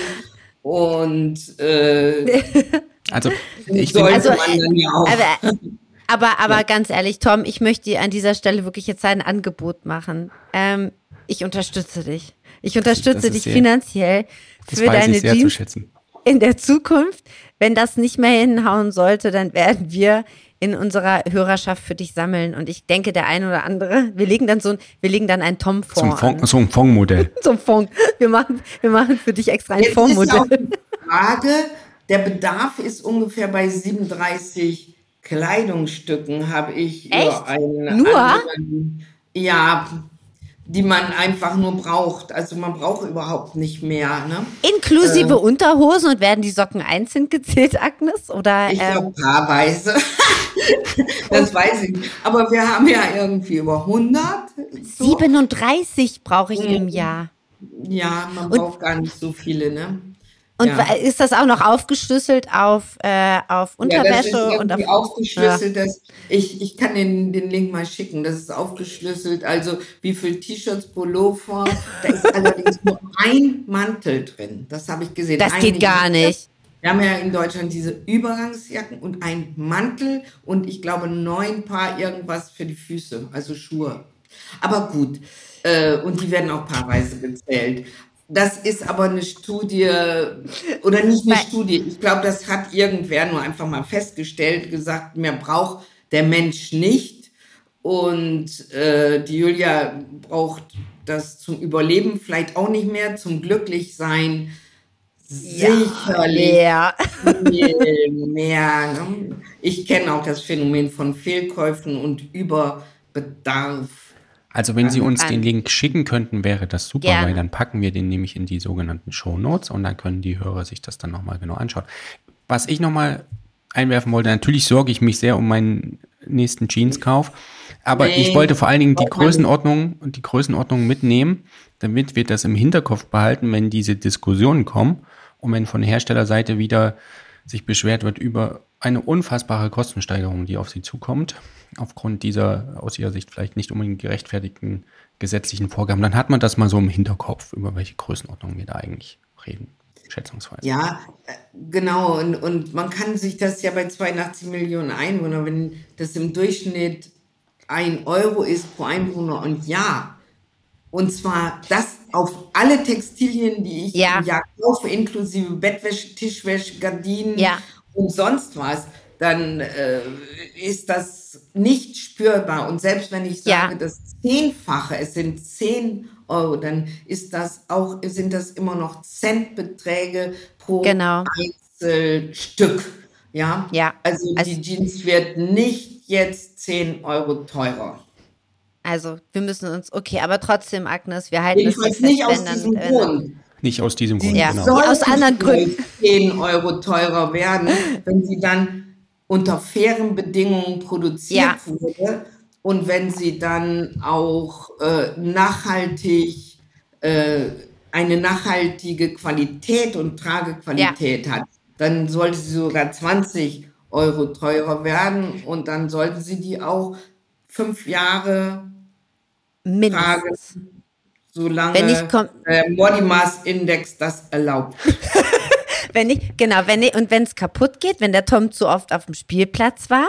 Und äh, also ich sollte also, man dann ja auch. Aber, aber, aber ja. ganz ehrlich, Tom, ich möchte dir an dieser Stelle wirklich jetzt ein Angebot machen. Ähm, ich unterstütze dich. Ich unterstütze dich sehr, finanziell für deine Jeans in der Zukunft. Wenn das nicht mehr hinhauen sollte, dann werden wir in unserer Hörerschaft für dich sammeln. Und ich denke, der eine oder andere, wir legen dann so ein, wir legen dann ein Tom-Fonds. Fond, so ein Fondsmodell. so ein Fonds. Wir machen, wir machen für dich extra ein Fondsmodell. Frage, der Bedarf ist ungefähr bei 37 Kleidungsstücken, habe ich Echt? einen Nur? Anderen, ja, die man einfach nur braucht. Also man braucht überhaupt nicht mehr. Ne? Inklusive äh, Unterhosen und werden die Socken einzeln gezählt, Agnes? Oder, ich glaube, ähm, paarweise. das weiß ich. Aber wir haben ja irgendwie über 100. So. 37 brauche ich mhm. im Jahr. Ja, man und, braucht gar nicht so viele, ne? Und Ja. ist das auch noch aufgeschlüsselt auf, äh, auf Unterwäsche ja, das ist und auf irgendwie aufgeschlüsselt. Das, ich, ich kann den, den Link mal schicken. Das ist aufgeschlüsselt. Also wie viel T-Shirts, Pullover. Da ist allerdings nur ein Mantel drin. Das habe ich gesehen. Das Eine geht gar nicht. Wir haben ja in Deutschland diese Übergangsjacken und ein Mantel und ich glaube neun Paar irgendwas für die Füße, also Schuhe. Aber gut, äh, und die werden auch paarweise gezählt. Das ist aber eine Studie, oder nicht eine Studie, ich glaube, das hat irgendwer nur einfach mal festgestellt, gesagt, mehr braucht der Mensch nicht. Und äh, die Julia braucht das zum Überleben vielleicht auch nicht mehr, zum Glücklichsein sicherlich Ja. viel mehr. Ne? Ich kenne auch das Phänomen von Fehlkäufen und Überbedarf. Also wenn Sie uns An- den Link schicken könnten, wäre das super, Gerne. weil dann packen wir den nämlich in die sogenannten Show Notes und dann können die Hörer sich das dann nochmal genau anschauen. Was ich nochmal einwerfen wollte, natürlich sorge ich mich sehr um meinen nächsten Jeanskauf, aber Nee, ich wollte vor allen Dingen die nicht. Größenordnung und die Größenordnung mitnehmen, damit wir das im Hinterkopf behalten, wenn diese Diskussionen kommen und wenn von Herstellerseite wieder sich beschwert wird über eine unfassbare Kostensteigerung, die auf sie zukommt, aufgrund dieser aus ihrer Sicht vielleicht nicht unbedingt gerechtfertigten gesetzlichen Vorgaben, dann hat man das mal so im Hinterkopf, über welche Größenordnung wir da eigentlich reden, schätzungsweise. Ja, äh, genau. Und, und man kann sich das ja bei 82 Millionen Einwohnern, wenn das im Durchschnitt ein Euro ist pro Einwohner und Jahr, und zwar das auf alle Textilien, die ich Ja. im Jahr kaufe, inklusive Bettwäsche, Tischwäsche, Gardinen Ja. Und sonst was, dann äh, ist das nicht spürbar. Und selbst wenn ich Ja. sage, das Zehnfache, es sind 10 Euro, dann ist das auch, sind das immer noch Centbeträge pro Genau. Einzelstück. Ja, Ja. Also, Also- die Jeans wird nicht jetzt 10 Euro teurer. Also, wir müssen uns, okay, aber trotzdem, Agnes, wir halten es so Jedenfalls fest, nicht aus wenn dann, diesem wenn Grund. Nicht aus diesem Grund, Ja. genau. Ja, aus Sollten anderen Gründen. vielleicht 10 Euro teurer werden, wenn sie dann unter fairen Bedingungen produziert Ja. wurde und wenn sie dann auch äh, nachhaltig äh, eine nachhaltige Qualität und Tragequalität hat, dann sollte sie sogar 20 Euro teurer werden und dann sollten sie die auch fünf Jahre mindestens. Solange Wenn ich komm- der Body Mass Index das erlaubt. Wenn ich, genau, wenn ich, und wenn es kaputt geht, wenn der Tom zu oft auf dem Spielplatz war,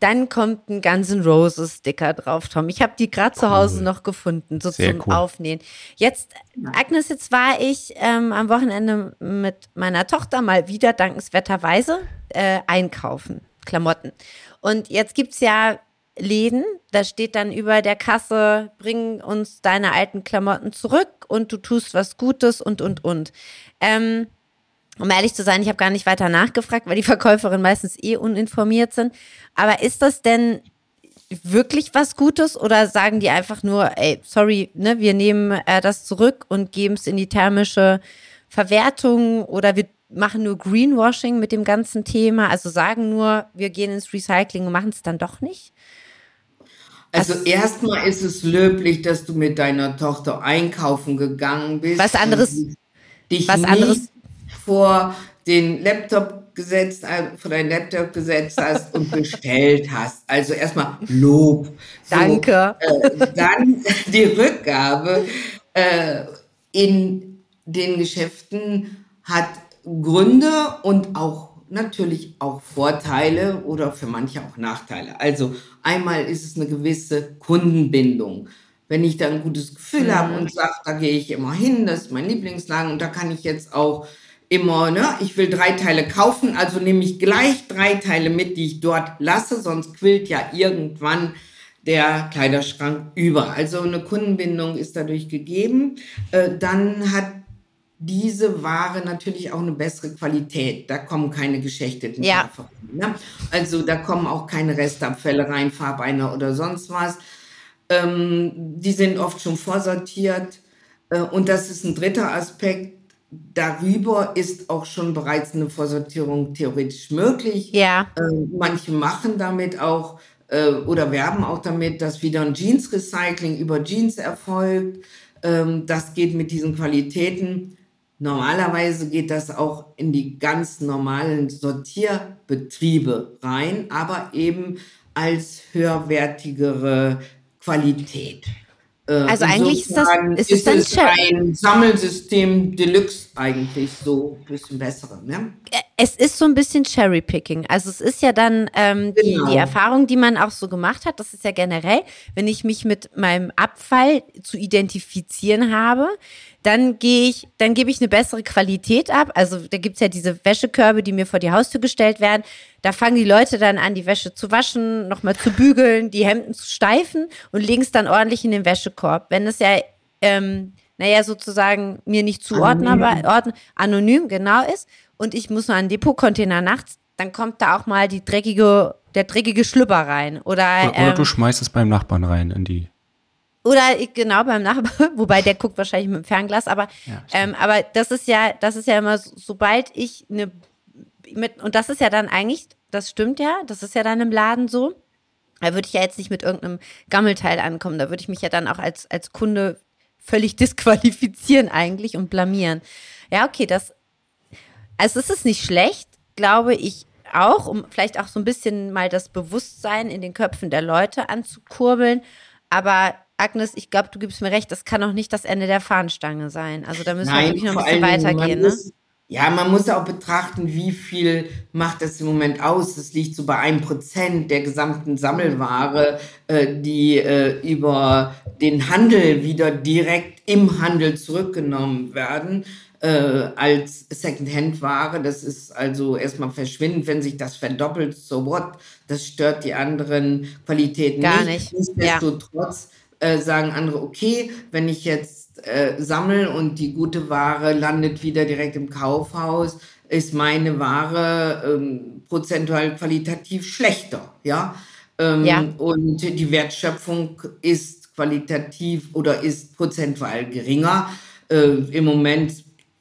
dann kommt ein Guns N' Roses Sticker drauf, Tom. Ich habe die gerade zu Hause noch gefunden, so Sehr zum cool. Aufnähen. Jetzt, Agnes, jetzt war ich ähm, am Wochenende mit meiner Tochter mal wieder dankenswerterweise äh, einkaufen, Klamotten. Und jetzt gibt's ja Läden, da steht dann über der Kasse, bring uns deine alten Klamotten zurück und du tust was Gutes und, und, und. Ähm, um ehrlich zu sein, ich habe gar nicht weiter nachgefragt, weil die Verkäuferinnen meistens eh uninformiert sind. Aber ist das denn wirklich was Gutes oder sagen die einfach nur, ey, sorry, ne, wir nehmen äh, das zurück und geben es in die thermische Verwertung oder wir machen nur Greenwashing mit dem ganzen Thema, also sagen nur, wir gehen ins Recycling und machen es dann doch nicht? Also erstmal ist es löblich, dass du mit deiner Tochter einkaufen gegangen bist. Was anderes- Dich was anderes- vor den Laptop gesetzt, vor deinen Laptop gesetzt hast und bestellt hast. Also erstmal Lob. So, Danke. Äh, dann die Rückgabe äh, in den Geschäften hat Gründe und auch natürlich auch Vorteile oder für manche auch Nachteile. Also einmal ist es eine gewisse Kundenbindung. Wenn ich da ein gutes Gefühl habe und sage, da gehe ich immer hin, das ist mein Lieblingsladen und da kann ich jetzt auch immer, ne, ich will drei Teile kaufen, also nehme ich gleich drei Teile mit, die ich dort lasse, sonst quillt ja irgendwann der Kleiderschrank über. Also eine Kundenbindung ist dadurch gegeben. Äh, dann hat diese Ware natürlich auch eine bessere Qualität. Da kommen keine geschächteten Ja. Rein, Ne? Also da kommen auch keine Restabfälle rein, Farbeiner oder sonst was. Ähm, die sind oft schon vorsortiert. Äh, und das ist ein dritter Aspekt. Darüber ist auch schon bereits eine Vorsortierung theoretisch möglich. Ja, Äh, manche machen damit auch äh, oder werben auch damit, dass wieder ein Jeans-Recycling über Jeans erfolgt. Ähm, das geht mit diesen Qualitäten Normalerweise geht das auch in die ganz normalen Sortierbetriebe rein, aber eben als höherwertigere Qualität. Äh, also eigentlich ist das ist, ist es ein Sammelsystem Deluxe eigentlich so ein bisschen bessere. Ne? Es ist so ein bisschen Cherry-Picking. Also es ist ja dann ähm, genau. die, die genau. Erfahrung, die man auch so gemacht hat, das ist ja generell, wenn ich mich mit meinem Abfall zu identifizieren habe, dann gehe ich, dann gebe ich eine bessere Qualität ab. Also da gibt's ja diese Wäschekörbe, die mir vor die Haustür gestellt werden. Da fangen die Leute dann an, die Wäsche zu waschen, nochmal zu bügeln, die Hemden zu steifen und legen es dann ordentlich in den Wäschekorb. Wenn es ja, ähm, naja, sozusagen mir nicht zuordnenbar, anonym. anonym genau ist und ich muss nur einen Depotcontainer nachts, dann kommt da auch mal die dreckige, der dreckige Schlüpper rein. Oder, oder, oder ähm, du schmeißt es beim Nachbarn rein in die oder genau beim Nachbarn, wobei der guckt wahrscheinlich mit dem Fernglas, aber, ja, ähm, aber das ist ja, das ist ja immer, sobald ich eine mit, und das ist ja dann eigentlich, das stimmt ja, das ist ja dann im Laden so. Da würde ich ja jetzt nicht mit irgendeinem Gammelteil ankommen. Da würde ich mich ja dann auch als, als Kunde völlig disqualifizieren eigentlich und blamieren. Ja, okay, das, also es ist nicht schlecht, glaube ich auch, um vielleicht auch so ein bisschen mal das Bewusstsein in den Köpfen der Leute anzukurbeln. Aber Agnes, ich glaube, du gibst mir recht, das kann auch nicht das Ende der Fahnenstange sein. Also da müssen Nein, wir wirklich noch ein bisschen weitergehen. Ne? Muss, ja, man muss auch betrachten, wie viel macht das im Moment aus. Das liegt so bei einem Prozent der gesamten Sammelware, äh, die äh, über den Handel wieder direkt im Handel zurückgenommen werden äh, als Secondhand-Ware. Das ist also erstmal verschwindend, wenn sich das verdoppelt, so what? Das stört die anderen Qualitäten Gar nicht. nicht. Nichtsdestotrotz ja äh, sagen andere, okay, wenn ich jetzt äh, sammle und die gute Ware landet wieder direkt im Kaufhaus, ist meine Ware ähm, prozentual qualitativ schlechter, ja? Ähm, ja. Und die Wertschöpfung ist qualitativ oder ist prozentual geringer. Äh, Im Moment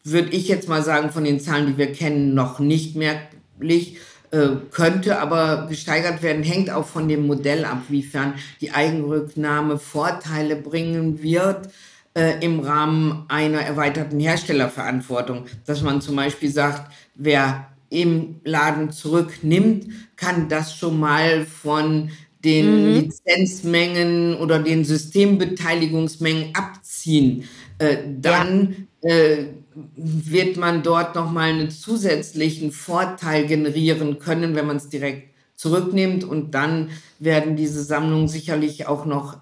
würde ich jetzt mal sagen, von den Zahlen, die wir kennen, noch nicht merklich. Äh, könnte aber gesteigert werden, hängt auch von dem Modell ab, wiefern die Eigenrücknahme Vorteile bringen wird äh, im Rahmen einer erweiterten Herstellerverantwortung. Dass man zum Beispiel sagt, wer im Laden zurücknimmt, kann das schon mal von den mhm. Lizenzmengen oder den Systembeteiligungsmengen abziehen. Äh, dann ja. äh, wird man dort nochmal einen zusätzlichen Vorteil generieren können, wenn man es direkt zurücknimmt. Und dann werden diese Sammlungen sicherlich auch noch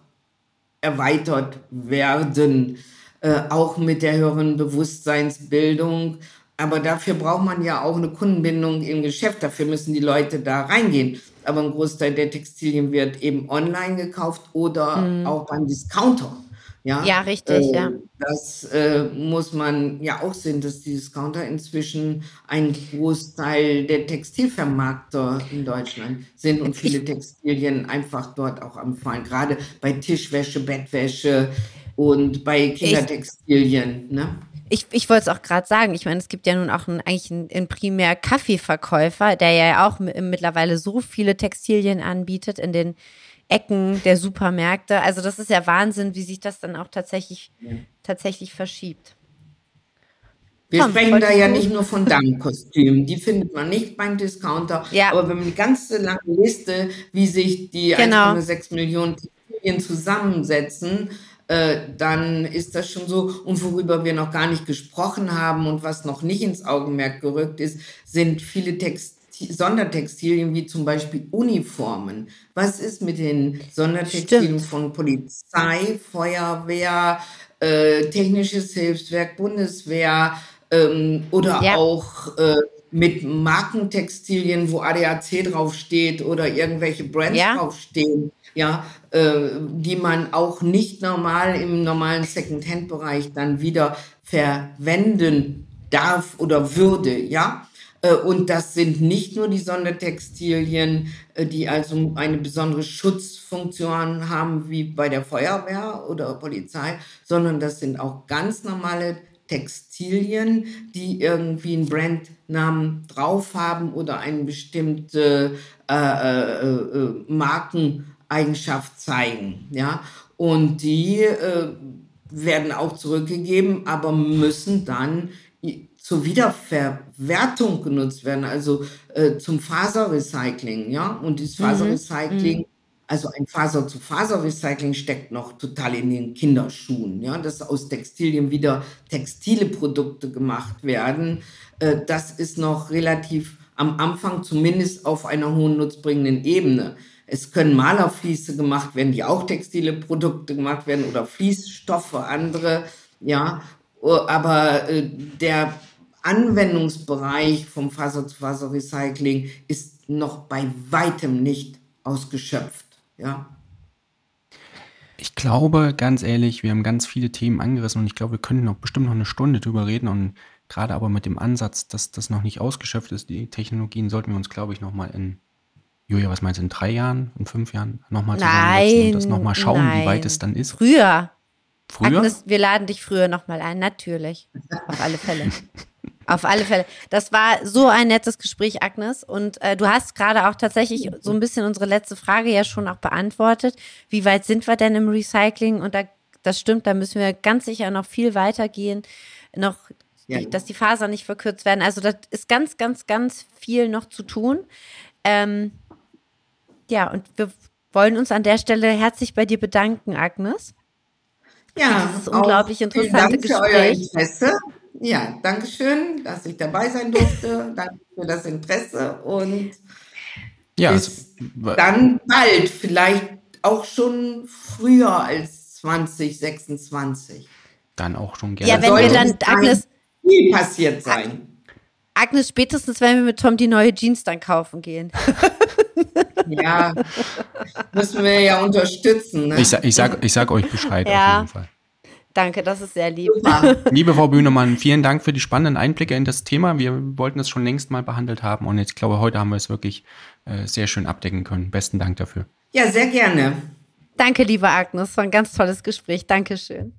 erweitert werden, äh, auch mit der höheren Bewusstseinsbildung. Aber dafür braucht man ja auch eine Kundenbindung im Geschäft. Dafür müssen die Leute da reingehen. Aber ein Großteil der Textilien wird eben online gekauft oder mhm. auch beim Discounter. Ja, ja richtig, äh, ja. Das äh, muss man ja auch sehen, dass die Discounter inzwischen ein Großteil der Textilvermarkter in Deutschland sind und viele Textilien einfach dort auch anfallen. Gerade bei Tischwäsche, Bettwäsche und bei Kindertextilien. Ich, ne? Ich, ich wollte es auch gerade sagen. Ich meine, es gibt ja nun auch einen, eigentlich einen, einen primär Kaffeeverkäufer, der ja auch mittlerweile so viele Textilien anbietet in den Ecken der Supermärkte. Also das ist ja Wahnsinn, wie sich das dann auch tatsächlich, ja. tatsächlich verschiebt. Wir Komm, sprechen da ja nicht nur von Damenkostümen, die findet man nicht beim Discounter. Ja. Aber wenn man die ganze lange Liste, wie sich die genau. 1,6 Millionen Textilien zusammensetzen, äh, dann ist das schon so. Und worüber wir noch gar nicht gesprochen haben und was noch nicht ins Augenmerk gerückt ist, sind viele Textilien Sondertextilien wie zum Beispiel Uniformen. Was ist mit den Sondertextilien Stimmt. von Polizei, Feuerwehr, äh, Technisches Hilfswerk, Bundeswehr ähm, oder ja. auch äh, mit Markentextilien, wo ADAC draufsteht oder irgendwelche Brands ja. draufstehen, ja, äh, die man auch nicht normal im normalen Second-Hand-Bereich dann wieder verwenden darf oder würde, ja. Äh, und das sind nicht nur die Sondertextilien, äh, die also eine besondere Schutzfunktion haben, wie bei der Feuerwehr oder Polizei, sondern das sind auch ganz normale Textilien, die irgendwie einen Brandnamen drauf haben oder eine bestimmte äh, äh, äh, Markeneigenschaft zeigen. Ja? Und die äh, werden auch zurückgegeben, aber müssen dann zur Wiederverwertung genutzt werden, also äh, zum Faserrecycling, ja. Und dieses mhm. Faserrecycling, mhm. also ein Faser-zu-Faser-Recycling steckt noch total in den Kinderschuhen, ja, dass aus Textilien wieder textile Produkte gemacht werden. Äh, das ist noch relativ am Anfang zumindest auf einer hohen nutzbringenden Ebene. Es können Malerfliese gemacht werden, die auch textile Produkte gemacht werden oder Fließstoffe, andere, ja. Aber äh, der Anwendungsbereich vom Faser-zu-Faser-Recycling ist noch bei weitem nicht ausgeschöpft. Ja. Ich glaube, ganz ehrlich, wir haben ganz viele Themen angerissen und ich glaube, wir können noch bestimmt noch eine Stunde drüber reden und gerade aber mit dem Ansatz, dass das noch nicht ausgeschöpft ist, die Technologien, sollten wir uns, glaube ich, nochmal in, Julia, was meinst du, in drei Jahren, in fünf Jahren nochmal zusammensetzen und das nochmal schauen, nein. wie weit es dann ist? Früher. Früher? Agnes, wir laden dich früher nochmal ein, natürlich. Auf alle Fälle. Auf alle Fälle. Das war so ein nettes Gespräch, Agnes. Und äh, du hast gerade auch tatsächlich so ein bisschen unsere letzte Frage ja schon auch beantwortet. Wie weit sind wir denn im Recycling? Und da, das stimmt, da müssen wir ganz sicher noch viel weitergehen. Noch, ja. dass die Fasern nicht verkürzt werden. Also das ist ganz, ganz, ganz viel noch zu tun. Ähm, ja, und wir wollen uns an der Stelle herzlich bei dir bedanken, Agnes. Ja, dieses unglaublich interessante Gespräch. Für euer Interesse. Ja, danke schön, dass ich dabei sein durfte. danke für das Interesse und ja, bis dann bald, vielleicht auch schon früher als 2026. Dann auch schon gerne. Ja, wenn wir dann, Agnes. Viel passiert sein. Agnes, spätestens wenn wir mit Tom die neue Jeans dann kaufen gehen. Ja, müssen wir ja unterstützen. Ne? Ich, ich, sag, ich sag euch Bescheid ja. auf jeden Fall. Danke, das ist sehr lieb. Liebe Frau Bühnemann, vielen Dank für die spannenden Einblicke in das Thema. Wir wollten es schon längst mal behandelt haben und ich glaube, heute haben wir es wirklich äh, sehr schön abdecken können. Besten Dank dafür. Ja, sehr gerne. Danke, liebe Agnes. War ein ganz tolles Gespräch. Dankeschön.